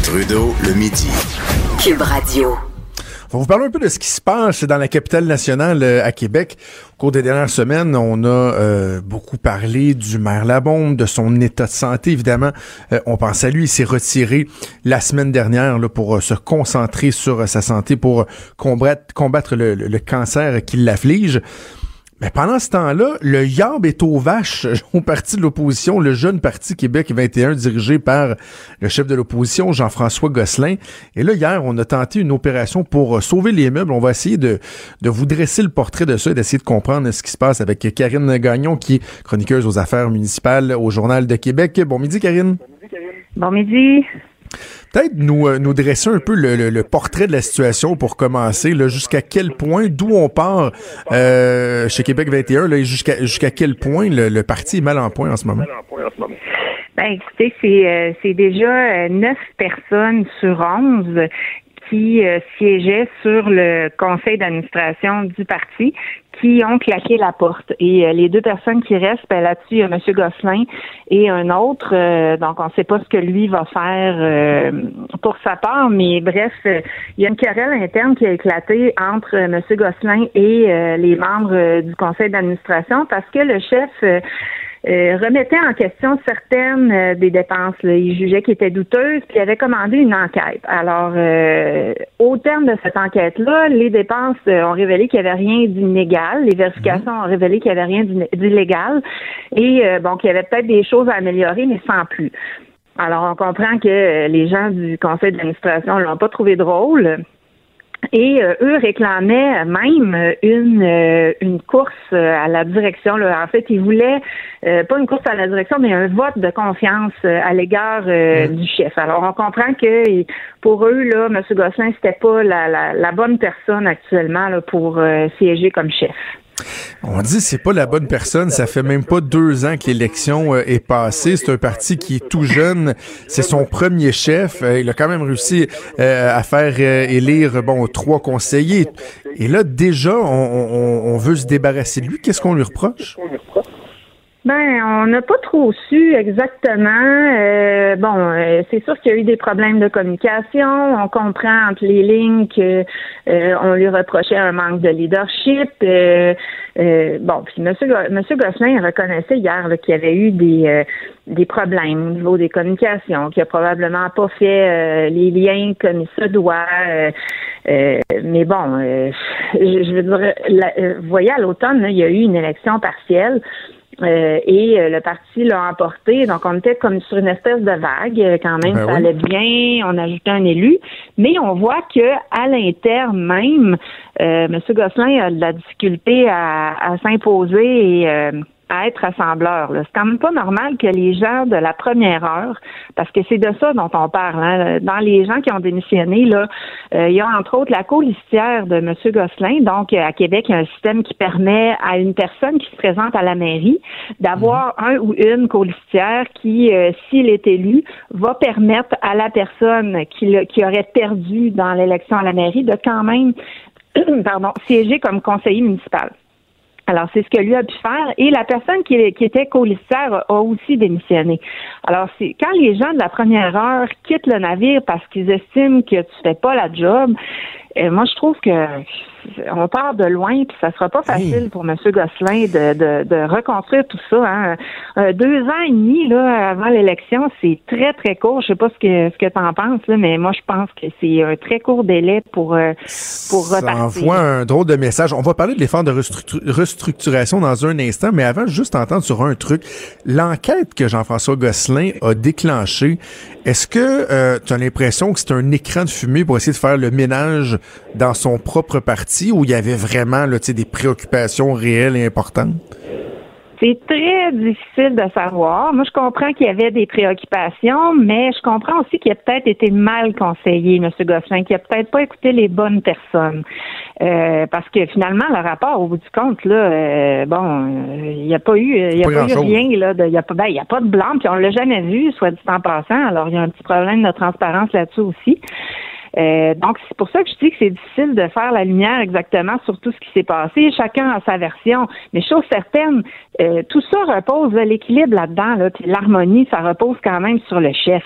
Trudeau, le midi. Cube Radio. On vous parler un peu de ce qui se passe dans la capitale nationale euh, à Québec. Au cours des dernières semaines, on a euh, beaucoup parlé du maire Labombe, de son état de santé. Évidemment, euh, on pense à lui. Il s'est retiré la semaine dernière là, pour euh, se concentrer sur sa santé, pour combattre, le cancer qui l'afflige. Mais pendant ce temps-là, le YAB est aux vaches au parti de l'opposition, le jeune parti Québec 21 dirigé par le chef de l'opposition, Jean-François Gosselin. Et là, hier, on a tenté une opération pour euh, sauver les meubles. On va essayer de, de vous dresser le portrait de ça et d'essayer de comprendre ce qui se passe avec Karine Gagnon, qui est chroniqueuse aux affaires municipales au Journal de Québec. Bon midi, Karine. Bon midi. Peut-être nous, euh, nous dresser un peu le, le- le portrait de la situation pour commencer, jusqu'à quel point, d'où on part euh, chez Québec 21, là, et jusqu'à jusqu'à quel point le, le parti est mal en point en ce moment? Ben écoutez, c'est euh, déjà euh, neuf personnes sur onze qui euh, siégeaient sur le conseil d'administration du parti qui ont claqué la porte. Et euh, les deux personnes qui restent, ben, là-dessus, il y a M. Gosselin et un autre. euh, donc, on ne sait pas ce que lui va faire euh, pour sa part, mais bref, euh, il y a une querelle interne qui a éclaté entre euh, M. Gosselin et euh, les membres du conseil d'administration parce que le chef euh, remettait en question certaines euh, des dépenses. là. Il jugeait qu'elles étaient douteuses, puis il avait commandé une enquête. Alors, euh, au terme de cette enquête-là, les dépenses euh, ont révélé qu'il n'y avait rien d'illégal. Les vérifications ont révélé qu'il n'y avait rien d'illégal. Et bon, qu'il y avait peut-être des choses à améliorer, mais sans plus. Alors, on comprend que les gens du conseil d'administration ne l'ont pas trouvé drôle. Et euh, eux réclamaient même euh, une euh, une course euh, à la direction. Là. En fait, ils voulaient euh, pas une course à la direction, mais un vote de confiance euh, à l'égard euh, du chef. Alors, on comprend que pour eux, là, M. Gosselin, c'était pas la, la, la bonne personne actuellement là, pour siéger comme chef. On dit c'est pas la bonne personne. Ça fait même pas deux ans que l'élection euh, est passée. C'est un parti qui est tout jeune. C'est son premier chef. Euh, il a quand même réussi euh, à faire élire bon trois conseillers. Et là déjà, on, on veut se débarrasser de lui. Qu'est-ce qu'on lui reproche? Ben, on n'a pas trop su exactement. Euh, bon, euh, c'est sûr qu'il y a eu des problèmes de communication. On comprend entre les lignes que euh, on lui reprochait un manque de leadership. bon, puis Monsieur Monsieur Gosselin reconnaissait hier qu'il y avait eu des des problèmes au niveau des communications, qu'il a probablement pas fait les liens comme il se doit. mais bon, je, veux dire, vous voyez, à l'automne, il y a eu une élection partielle. Euh, et euh, le parti l'a emporté. Donc, on était comme sur une espèce de vague. Euh, quand même, ben ça allait bien. On ajoutait un élu. Mais on voit que à l'interne même, M. Gosselin a de la difficulté à, à s'imposer et à être rassembleur. C'est quand même pas normal que les gens de la première heure, parce que c'est de ça dont on parle, hein, dans les gens qui ont démissionné, là, euh, il y a entre autres la colistière de M. Gosselin. Donc, à Québec, il y a un système qui permet à une personne qui se présente à la mairie d'avoir mhm. un ou une colistière qui, euh, s'il est élu, va permettre à la personne qui, qui aurait perdu dans l'élection à la mairie de quand même *clears throat* pardon, siéger comme conseiller municipal. Alors, c'est ce que lui a pu faire. Et la personne qui, était colistière a aussi démissionné. Alors, c'est quand les gens de la première heure quittent le navire parce qu'ils estiment que tu fais pas la job, et moi, je trouve que on part de loin, puis ça sera pas facile pour M. Gosselin de, de, de, reconstruire tout ça. Hein. Euh, deux ans et demi là, avant l'élection, c'est très, très court. Je sais pas ce que ce que tu en penses, là, mais moi, je pense que c'est un très court délai pour, euh, pour ça envoie un drôle de message. On va parler de l'effort de restructuration dans un instant, mais avant, juste entendre sur un truc. L'enquête que Jean-François Gosselin a déclenchée, est-ce que euh, tu as l'impression que c'est un écran de fumée pour essayer de faire le ménage dans son propre parti? Où il y avait vraiment là, des préoccupations réelles et importantes? C'est très difficile de savoir. Moi, je comprends qu'il y avait des préoccupations, mais je comprends aussi qu'il a peut-être été mal conseillé, M. Gosselin, qu'il a peut-être pas écouté les bonnes personnes. Euh, parce que finalement, le rapport, au bout du compte, là, euh, bon, il n'y a pas eu, il y a pas, eu rien, là, il n'y a pas, ben, a pas de blanc, puis on l'a jamais vu, soit dit en passant. Alors, il y a un petit problème de transparence là-dessus aussi. Euh, donc, c'est pour ça que je dis que c'est difficile de faire la lumière exactement sur tout ce qui s'est passé. Chacun a sa version. Mais chose certaine, euh, tout ça repose, l'équilibre là-dedans, là, l'harmonie, ça repose quand même sur le chef.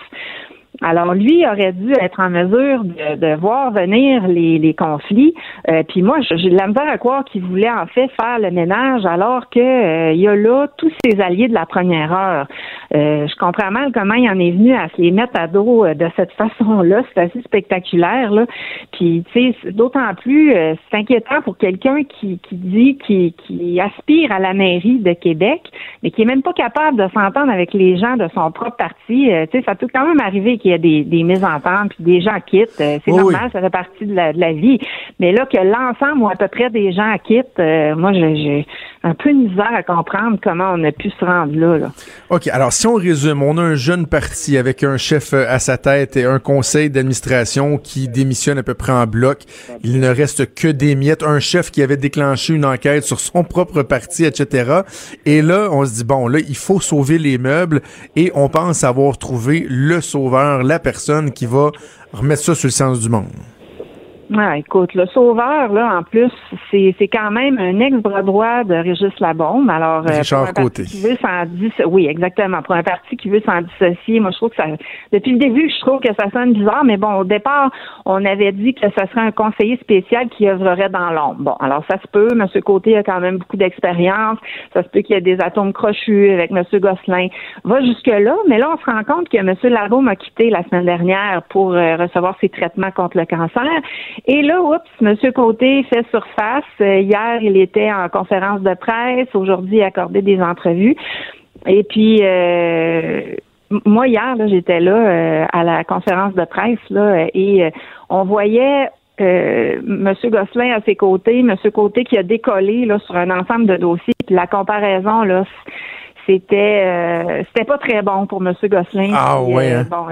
Alors lui aurait dû être en mesure de, voir venir les, conflits. Euh, puis moi, j'ai de la misère à croire qu'il voulait en fait faire le ménage alors que euh, y a là tous ses alliés de la première heure. Euh, je comprends mal comment il en est venu à se les mettre à dos de cette *laughs* façon-là. C'est assez spectaculaire. Là. Puis tu sais, d'autant plus c'est inquiétant pour quelqu'un qui, qui dit qui, qui aspire à la mairie de Québec, mais qui est même pas capable de s'entendre avec les gens de son propre parti. tu sais, ça peut quand même arriver il y a des, des mésententes, puis des gens quittent. Euh, c'est normal, ça fait partie de la, de la, vie. Mais là, que l'ensemble ou à peu près des gens quittent, euh, moi, j'ai un peu de misère à comprendre comment on a pu se rendre là, là. OK. Alors, si on résume, on a un jeune parti avec un chef euh, à sa tête et un conseil d'administration qui démissionne à peu près en bloc. Il ne reste que des miettes. Un chef qui avait déclenché une enquête sur son propre parti, etc. Et là, on se dit, bon, là, il faut sauver les meubles et on pense avoir trouvé le sauveur la personne qui va remettre ça sur le sens du monde. Ah, écoute, le sauveur, là, en plus, c'est, c'est quand même un ex-bras droit de Régis Labombe. Alors, euh, Richard Côté. Qui veut s'en oui, exactement. Pour un parti qui veut s'en dissocier, moi, je trouve que ça, depuis le début, je trouve que ça sonne bizarre, mais bon, au départ, on avait dit que ça serait un conseiller spécial qui œuvrerait dans l'ombre. Bon, alors, ça se peut. M. Côté a quand même beaucoup d'expérience. Ça se peut qu'il y ait des atomes crochus avec M. Gosselin. Va jusque-là, mais là, on se rend compte que M. Labaume a quitté la semaine dernière pour euh, recevoir ses traitements contre le cancer. Et là, oups, M. Côté fait surface. Euh, hier, il était en conférence de presse. Aujourd'hui, il accordé des entrevues. Et puis, euh, moi, hier, j'étais là euh, à la conférence de presse là, et on voyait euh, M. Gosselin à ses côtés, M. Côté qui a décollé là, sur un ensemble de dossiers. Puis la comparaison, là, c'était euh, c'était pas très bon pour M. Gosselin. Ah ouais. Euh, bon,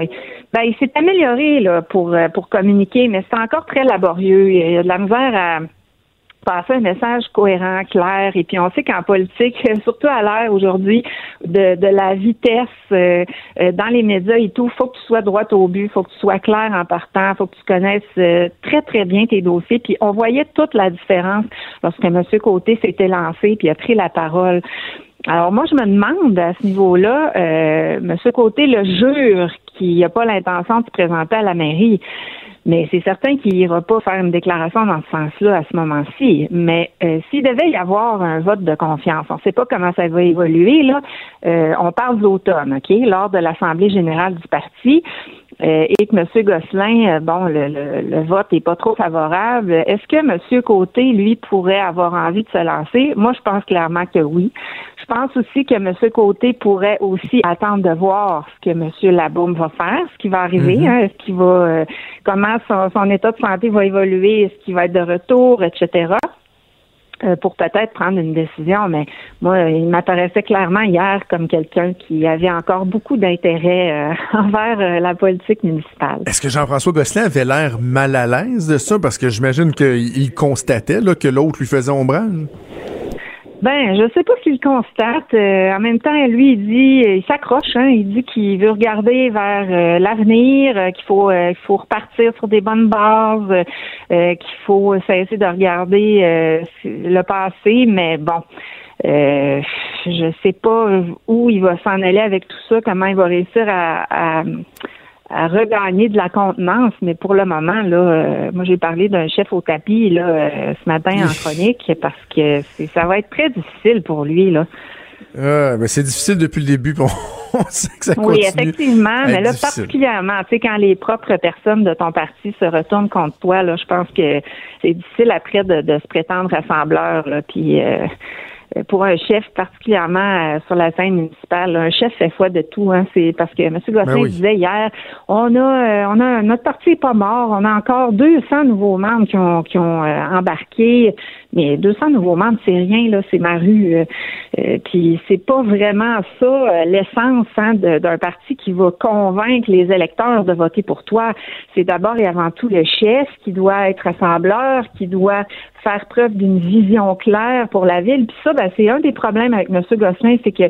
ben, il s'est amélioré là pour euh, pour communiquer, mais c'est encore très laborieux. Il y a de la misère à passer un message cohérent, clair. Et puis on sait qu'en politique, *laughs* surtout à l'ère aujourd'hui de, de la vitesse euh, euh, dans les médias et tout, faut que tu sois droit au but, faut que tu sois clair en partant, faut que tu connaisses euh, très très bien tes dossiers. Puis on voyait toute la différence lorsque M. Côté s'était lancé puis a pris la parole. Alors moi, je me demande à ce niveau-là, euh, M. Côté le jure qu'il n'a pas l'intention de se présenter à la mairie. Mais c'est certain qu'il n'ira pas faire une déclaration dans ce sens-là à ce moment-ci. Mais euh, s'il devait y avoir un vote de confiance, on ne sait pas comment ça va évoluer, là. Euh, on parle de l'automne, OK, lors de l'Assemblée générale du parti. Euh, et que M. Gosselin, euh, bon, le, le, le vote est pas trop favorable. Est-ce que M. Côté, lui, pourrait avoir envie de se lancer? Moi, je pense clairement que oui. Je pense aussi que M. Côté pourrait aussi attendre de voir ce que M. Labaume va faire, ce qui va arriver, Mhm. hein, ce qui va, euh, comment son, son état de santé va évoluer, est-ce qu'il va être de retour, etc. euh, pour peut-être prendre une décision, mais moi, il m'apparaissait clairement hier comme quelqu'un qui avait encore beaucoup d'intérêt euh, *laughs* envers euh, la politique municipale. Est-ce que Jean-François Gosselin avait l'air mal à l'aise de ça? Parce que j'imagine qu'il constatait là, que l'autre lui faisait ombrage. Ben, je sais pas s'il constate. Euh, en même temps, lui, il dit, il s'accroche. Hein, il dit qu'il veut regarder vers euh, l'avenir, euh, qu'il faut, euh, qu'il faut repartir sur des bonnes bases, qu'il faut cesser de regarder le passé. Mais bon, je sais pas où il va s'en aller avec tout ça, comment il va réussir à, à à regagner de la contenance, mais pour le moment, là, euh, moi j'ai parlé d'un chef au tapis là euh, ce matin en chronique parce que ça va être très difficile pour lui là. Ah, ben c'est difficile depuis le début. puis *laughs* On sait que ça Oui, continue effectivement, à mais là difficile. particulièrement, tu sais, quand les propres personnes de ton parti se retournent contre toi, là, je pense que c'est difficile après de, de se prétendre rassembleur, là, puis. Euh, pour un chef, particulièrement euh, sur la scène municipale, un chef fait foi de tout. Hein, c'est parce que M. Gosselin Ben oui. disait hier, on a, euh, on a notre parti est pas mort, on a encore 200 nouveaux membres qui ont, qui ont embarqué, mais 200 nouveaux membres, c'est rien là, c'est ma rue. euh, euh, puis c'est pas vraiment ça euh, l'essence hein, d'un parti qui va convaincre les électeurs de voter pour toi. C'est d'abord et avant tout le chef qui doit être rassembleur, qui doit faire preuve d'une vision claire pour la ville. Puis ça, ben, c'est un des problèmes avec M. Gosselin, c'est que,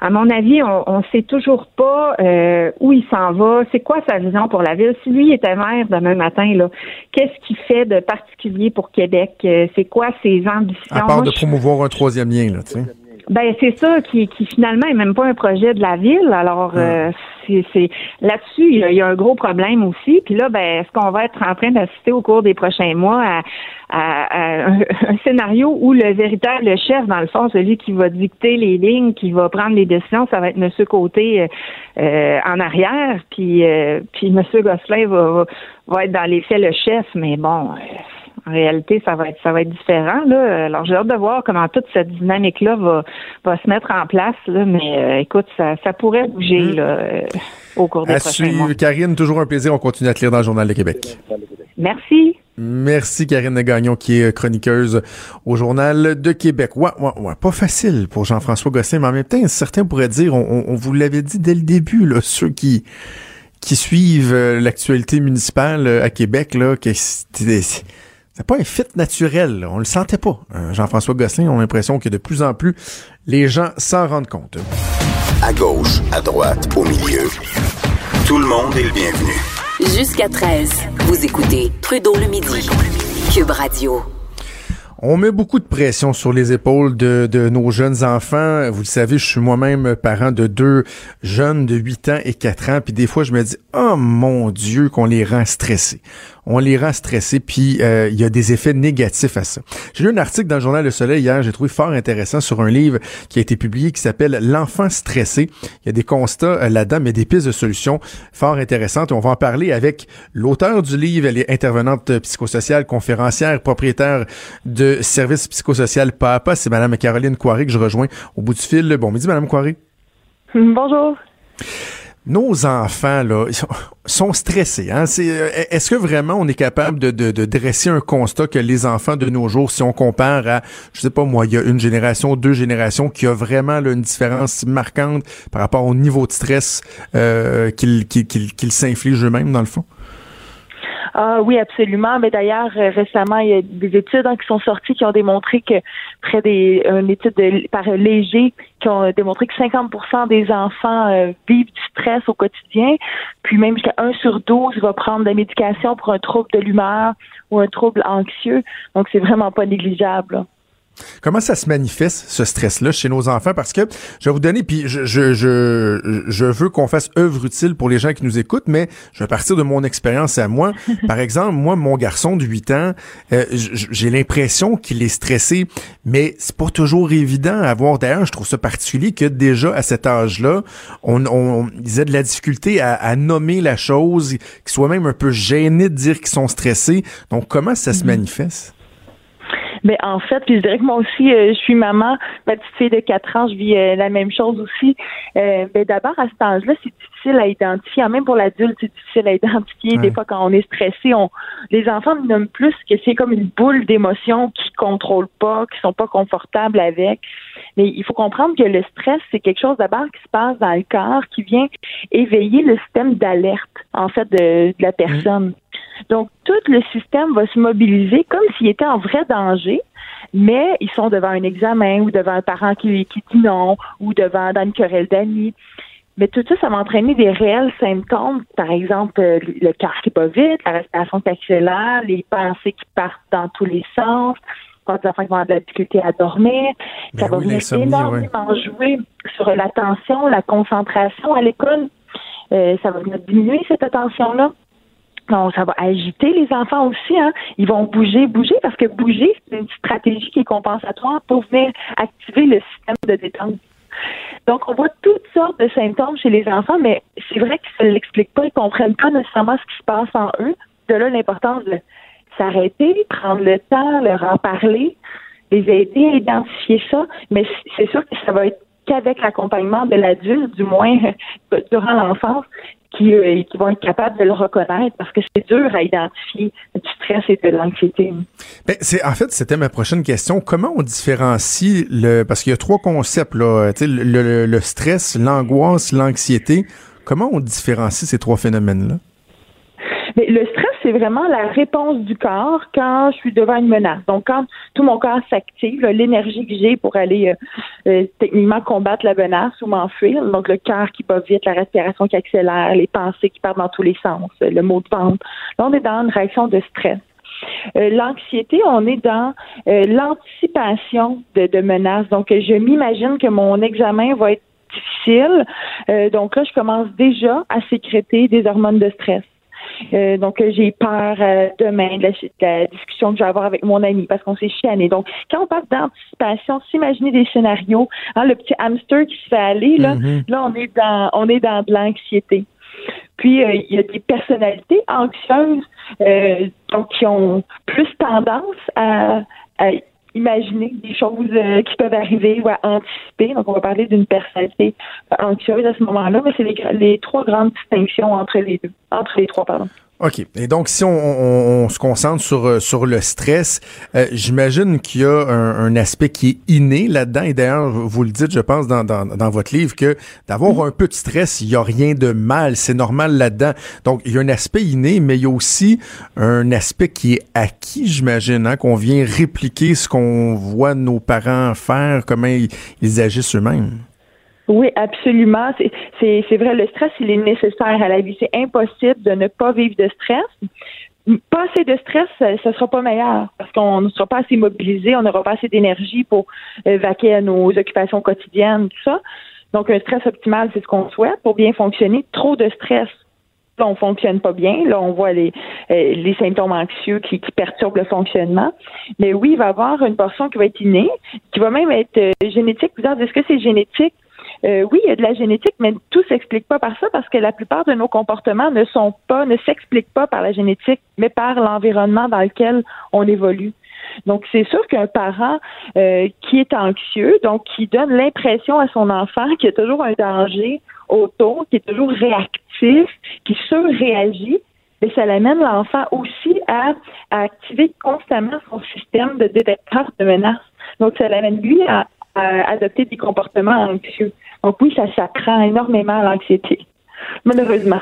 à mon avis, on ne sait toujours pas euh, où il s'en va, c'est quoi sa vision pour la ville. Si lui était maire demain matin, là, qu'est-ce qu'il fait de particulier pour Québec? Euh, c'est quoi ses ambitions? À part Moi, de je- promouvoir un troisième lien, là, tu sais. ben c'est ça qui, qui finalement est même pas un projet de la ville. Alors euh, c'est, c'est là-dessus il y, a, il y a un gros problème aussi. Puis là, ben est-ce qu'on va être en train d'assister au cours des prochains mois à, à- à un, *laughs* un scénario où le véritable chef, dans le fond, celui qui va dicter les lignes, qui va prendre les décisions, ça va être Monsieur Côté euh, euh, en arrière, puis euh, puis Monsieur Gosselin va, va va être dans les faits le chef. Mais bon. euh, en réalité, ça va être ça va être différent. Là. Alors j'ai hâte de voir comment toute cette dynamique-là va, va se mettre en place. Là. Mais euh, écoute, ça, ça pourrait bouger là, euh, au cours des À prochains mois. suivre. Karine, toujours un plaisir. On continue à te lire dans le Journal de Québec. Merci. Merci Karine Gagnon qui est chroniqueuse au Journal de Québec. Ouais, ouais, ouais, pas facile pour Jean-François Gosselin, mais en même temps, certains pourraient dire, on, vous l'avait dit dès le début, là, ceux qui qui suivent euh, l'actualité municipale euh, à Québec, là, que c'est pas un fit naturel, là. on le sentait pas. Euh, Jean-François Gosselin, on a l'impression que de plus en plus, les gens s'en rendent compte. À gauche, à droite, au milieu. Tout le monde est le bienvenu. Jusqu'à 13, vous écoutez Trudeau le midi. Cube Radio. On met beaucoup de pression sur les épaules de, de nos jeunes enfants. Vous le savez, je suis moi-même parent de deux jeunes de 8 ans et 4 ans. Puis des fois, je me dis, oh mon Dieu, qu'on les rend stressés. On les rend stressés, puis euh, il y a des effets négatifs à ça. J'ai lu un article dans le journal Le Soleil hier, j'ai trouvé fort intéressant sur un livre qui a été publié qui s'appelle L'enfant stressé. Il y a des constats euh, là-dedans, mais des pistes de solutions fort intéressantes. On va en parler avec l'auteur du livre. Elle est intervenante psychosociale, conférencière, propriétaire de service psychosocial PAPA. C'est Madame Caroline Coiré que je rejoins au bout du fil. Bon midi, Madame Coiré. Bonjour. Nos enfants, là, sont, stressés. Hein? C'est, euh, est-ce que vraiment on est capable de, de, de dresser un constat que les enfants de nos jours, si on compare à, je sais pas moi, il y a une génération, deux générations, qui a vraiment là, une différence marquante par rapport au niveau de stress euh, qu'ils qu'ils qu'ils- qu'ils s'infligent eux-mêmes, dans le fond? Ah oui, absolument. Mais d'ailleurs, euh, récemment, il y a des études hein, qui sont sorties qui ont démontré que près des une étude de, par Léger qui ont démontré que 50% des enfants euh, vivent du stress au quotidien, puis même jusqu'à 1 sur 12 va prendre de la pour un trouble de l'humeur ou un trouble anxieux. Donc c'est vraiment pas négligeable. Comment ça se manifeste, ce stress-là, chez nos enfants? Parce que je vais vous donner, puis je, je, je, je veux qu'on fasse œuvre utile pour les gens qui nous écoutent, mais je vais partir de mon expérience à moi. *laughs* Par exemple, moi, mon garçon de 8 ans, euh, j'ai l'impression qu'il est stressé, mais c'est pas toujours évident à voir. D'ailleurs, je trouve ça particulier que déjà à cet âge-là, on, on, ils aient de la difficulté à, à nommer la chose, qu'ils soient même un peu gênés de dire qu'ils sont stressés. Donc, comment ça se manifeste? Mais en fait, puis je dirais que moi aussi, euh, je suis maman, ma petite fille de 4 ans, je vis euh, la même chose aussi. Euh, ben d'abord, à cet âge-là, c'est difficile à identifier. Même pour l'adulte, c'est difficile à identifier. Des fois, quand on est stressé, on les enfants nous nomment plus que c'est comme une boule d'émotions qui contrôlent pas, qui sont pas confortables avec. Mais il faut comprendre que le stress, c'est quelque chose d'abord qui se passe dans le corps, qui vient éveiller le système d'alerte, en fait, de, de la personne. Donc, tout le système va se mobiliser comme s'il était en vrai danger, mais ils sont devant un examen ou devant un parent qui, qui dit non ou devant dans une querelle d'amis. Mais tout ça, ça va entraîner des réels symptômes, par exemple euh, le cœur qui bat vite, la respiration qui accélère, les pensées qui partent dans tous les sens, quand les enfants vont avoir de la difficulté à dormir. Ben ça va oui, venir énormément jouer sur l'attention, la concentration à l'école. Euh, ça va venir diminuer cette attention-là. Donc, ça va agiter les enfants aussi. Hein. Ils vont bouger, bouger, parce que bouger, c'est une stratégie qui est compensatoire pour venir activer le système de détente. Donc, on voit toutes sortes de symptômes chez les enfants, mais c'est vrai qu'ils ne l'expliquent pas, ils ne comprennent pas nécessairement ce qui se passe en eux. De là, l'importance de s'arrêter, prendre le temps, leur en parler, les aider à identifier ça. Mais c'est sûr que ça va être qu'avec l'accompagnement de l'adulte, du moins *laughs* durant l'enfance, qui, euh, qui vont être capables de le reconnaître parce que c'est dur à identifier du stress et de l'anxiété. Ben, c'est en fait c'était ma prochaine question. Comment on différencie le parce qu'il y a trois concepts là, sais, le, le- le stress, l'angoisse, l'anxiété. Comment on différencie ces trois phénomènes là Mais le stress, c'est vraiment la réponse du corps quand je suis devant une menace. Donc, quand tout mon corps s'active, l'énergie que j'ai pour aller euh, euh, techniquement combattre la menace ou m'enfuir, donc le cœur qui bat vite, la respiration qui accélère, les pensées qui partent dans tous les sens, euh, le mot de ventre. Là, on est dans une réaction de stress. L'anxiété, on est dans l'anticipation de, de menaces. Donc, je m'imagine que mon examen va être difficile. Donc là, je commence déjà à sécréter des hormones de stress. Euh, donc, euh, j'ai peur euh, demain de la, de la discussion que je vais avoir avec mon ami parce qu'on s'est chiané. Donc, quand on parle d'anticipation, s'imaginer des scénarios, hein, le petit hamster qui se fait aller, là, Mhm. là, on est dans, on est dans de l'anxiété. Puis, euh, il y a des personnalités anxieuses, euh, donc qui ont plus tendance à, à imaginer des choses euh, qui peuvent arriver ou à anticiper. Donc, on va parler d'une personnalité anxieuse à ce moment-là, mais c'est les, les trois grandes distinctions entre les deux, entre les trois, pardon. OK. Et donc, si on, on- on se concentre sur, euh, sur le stress, euh, j'imagine qu'il y a un, un aspect qui est inné là-dedans. Et d'ailleurs, vous le dites, je pense, dans, dans, dans votre livre, que d'avoir un peu de stress, il n'y a rien de mal. C'est normal là-dedans. Donc, il y a un aspect inné, mais il y a aussi un aspect qui est acquis, j'imagine, hein, qu'on vient répliquer ce qu'on voit nos parents faire, comment ils, ils agissent eux-mêmes. Oui, absolument. C'est- vrai, le stress, il est nécessaire à la vie. C'est impossible de ne pas vivre de stress. Pas assez de stress, ça ne sera pas meilleur parce qu'on ne sera pas assez mobilisé, on n'aura pas assez d'énergie pour euh, vaquer à nos occupations quotidiennes, tout ça. Donc, un stress optimal, c'est ce qu'on souhaite pour bien fonctionner. Trop de stress, là, on fonctionne pas bien. Là, on voit les, euh, les symptômes anxieux qui, qui perturbent le fonctionnement. Mais oui, il va y avoir une portion qui va être innée, qui va même être euh, génétique. Vous dites, est-ce que c'est génétique? Euh, oui, il y a de la génétique, mais tout s'explique pas par ça parce que la plupart de nos comportements ne sont pas, ne s'expliquent pas par la génétique, mais par l'environnement dans lequel on évolue. Donc, c'est sûr qu'un parent euh, qui est anxieux, donc qui donne l'impression à son enfant qu'il y a toujours un danger autour, qui est toujours réactif, qui surréagit, mais ça l'amène l'enfant aussi à, à activer constamment son système de détecteur de menaces. Donc, ça l'amène lui à, à adopter des comportements anxieux. Donc oui, ça s'apprend énormément à l'anxiété, malheureusement.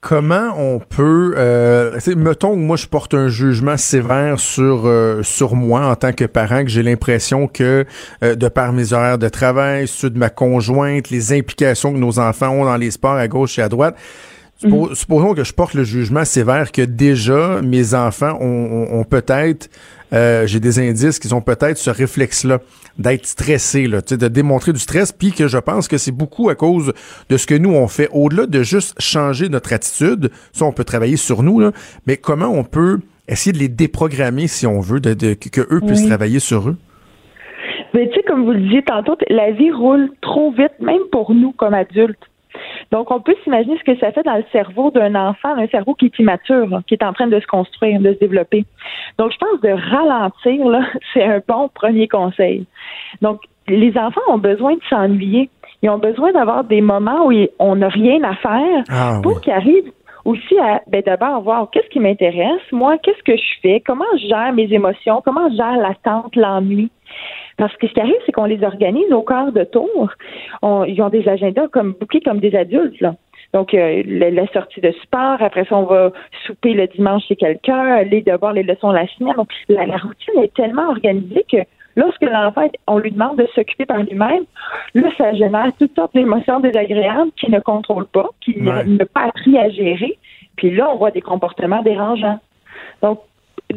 comment on peut, euh, mettons que moi je porte un jugement sévère sur euh, sur moi en tant que parent, que j'ai l'impression que euh, de par mes horaires de travail, ceux de ma conjointe, les implications que nos enfants ont dans les sports à gauche et à droite, suppo- supposons que je porte le jugement sévère que déjà mes enfants ont, ont- ont peut-être, euh, j'ai des indices qu'ils ont peut-être ce réflexe-là d'être là, sais, de démontrer du stress, puis que je pense que c'est beaucoup à cause de ce que nous on fait. Au-delà de juste changer notre attitude, ça on peut travailler sur nous, là, mais comment on peut essayer de les déprogrammer si on veut, de, de- que, que eux puissent Oui. travailler sur eux? Mais tu sais, comme vous le disiez tantôt, la vie roule trop vite, même pour nous comme adultes. Donc, on peut s'imaginer ce que ça fait dans le cerveau d'un enfant, un cerveau qui est immature, qui est en train de se construire, de se développer. Donc, je pense de ralentir, là, *laughs* c'est un bon premier conseil. Donc, les enfants ont besoin de s'ennuyer. Ils ont besoin d'avoir des moments où on n'a rien à faire Ah pour oui. qu'ils arrivent aussi à ben, d'abord voir qu'est-ce qui m'intéresse, moi, qu'est-ce que je fais, comment je gère mes émotions, comment je gère l'attente, l'ennui? Parce que ce qui arrive, c'est qu'on les organise au quart de tour. On- ils ont des agendas comme bouqués comme des adultes, là. Donc, euh, la, la sortie de sport, après ça, on va souper le dimanche chez quelqu'un, les devoirs, les leçons la semaine. Donc, la, la routine est tellement organisée que lorsque l'enfant, on lui demande de s'occuper par lui-même, là, ça génère toutes sortes d'émotions désagréables qu'il ne contrôle pas, qu'il Ouais. n'a pas appris à gérer. Puis là, on voit des comportements dérangeants. Donc,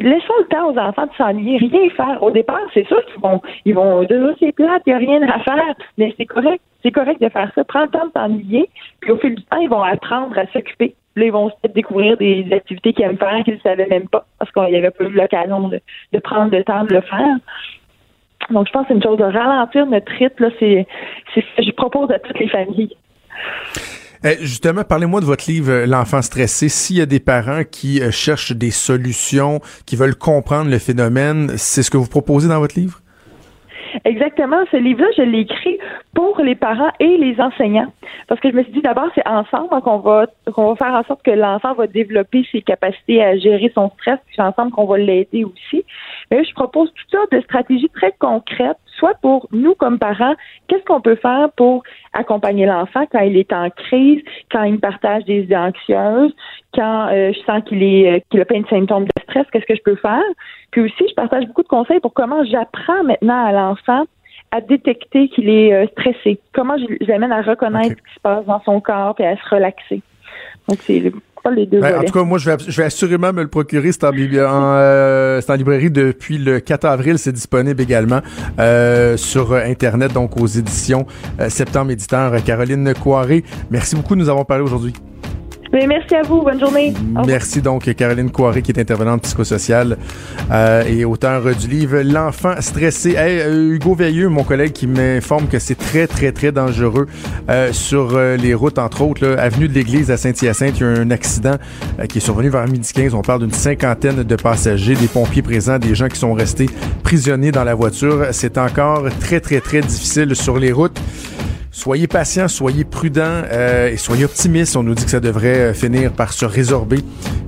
laissons le temps aux enfants de s'ennuyer, rien faire. Au départ, c'est sûr qu'ils vont, ils vont dire, c'est plate, il n'y a rien à faire, mais c'est correct. C'est correct de faire ça. Prends le temps de t'ennuyer, puis au fil du temps, ils vont apprendre à s'occuper. Là, ils vont découvrir des activités qu'ils aiment faire qu'ils ne savaient même pas, parce qu'il n'y avait pas eu l'occasion de, de prendre le temps de le faire. Donc, je pense que c'est une chose de ralentir notre rythme. Là, c'est, c'est je propose à toutes les familles. Eh, justement, parlez-moi de votre livre euh, L'enfant stressé. S'il y a des parents qui euh, cherchent des solutions, qui veulent comprendre le phénomène, c'est ce que vous proposez dans votre livre? Exactement. Ce livre-là, je l'ai écrit pour les parents et les enseignants. Parce que je me suis dit d'abord, c'est ensemble qu'on va qu'on va faire en sorte que l'enfant va développer ses capacités à gérer son stress, puis ensemble qu'on va l'aider aussi. Mais je propose toutes sortes de stratégies très concrètes, soit pour nous comme parents, qu'est-ce qu'on peut faire pour accompagner l'enfant quand il est en crise, quand il me partage des idées anxieuses, quand euh, je sens qu'il est euh, qu'il a plein de symptômes de stress, qu'est-ce que je peux faire? Puis aussi, je partage beaucoup de conseils pour comment j'apprends maintenant à l'enfant à détecter qu'il est euh, stressé. Comment je, l'amène à reconnaître ce qui se passe dans son corps et à se relaxer. Donc, c'est pas les deux Ben, en tout cas, moi, je vais, abs- je vais assurément me le procurer. C'est en, euh, en librairie depuis le 4 avril. C'est disponible également euh, sur euh, Internet, donc aux éditions Septembre Éditeur. Caroline Coiré, merci beaucoup nous avoir parlé aujourd'hui. Merci à vous. Bonne journée. Merci donc Caroline Coiré, qui est intervenante psychosociale euh, et auteur du livre L'enfant stressé. Hey, euh, Hugo Veilleux, mon collègue, qui m'informe que c'est très, très, très dangereux euh, sur euh, les routes, entre autres. Là, avenue de l'Église à Saint-Hyacinthe, il y a eu un accident euh, qui est survenu vers midi 15. On parle d'une cinquantaine de passagers, des pompiers présents, des gens qui sont restés prisonniers dans la voiture. C'est encore très, très, très difficile sur les routes. Soyez patients, soyez prudents euh, et soyez optimistes. On nous dit que ça devrait euh, finir par se résorber.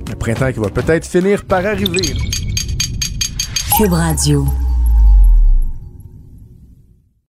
Le printemps qui va peut-être finir par arriver. Cube Radio.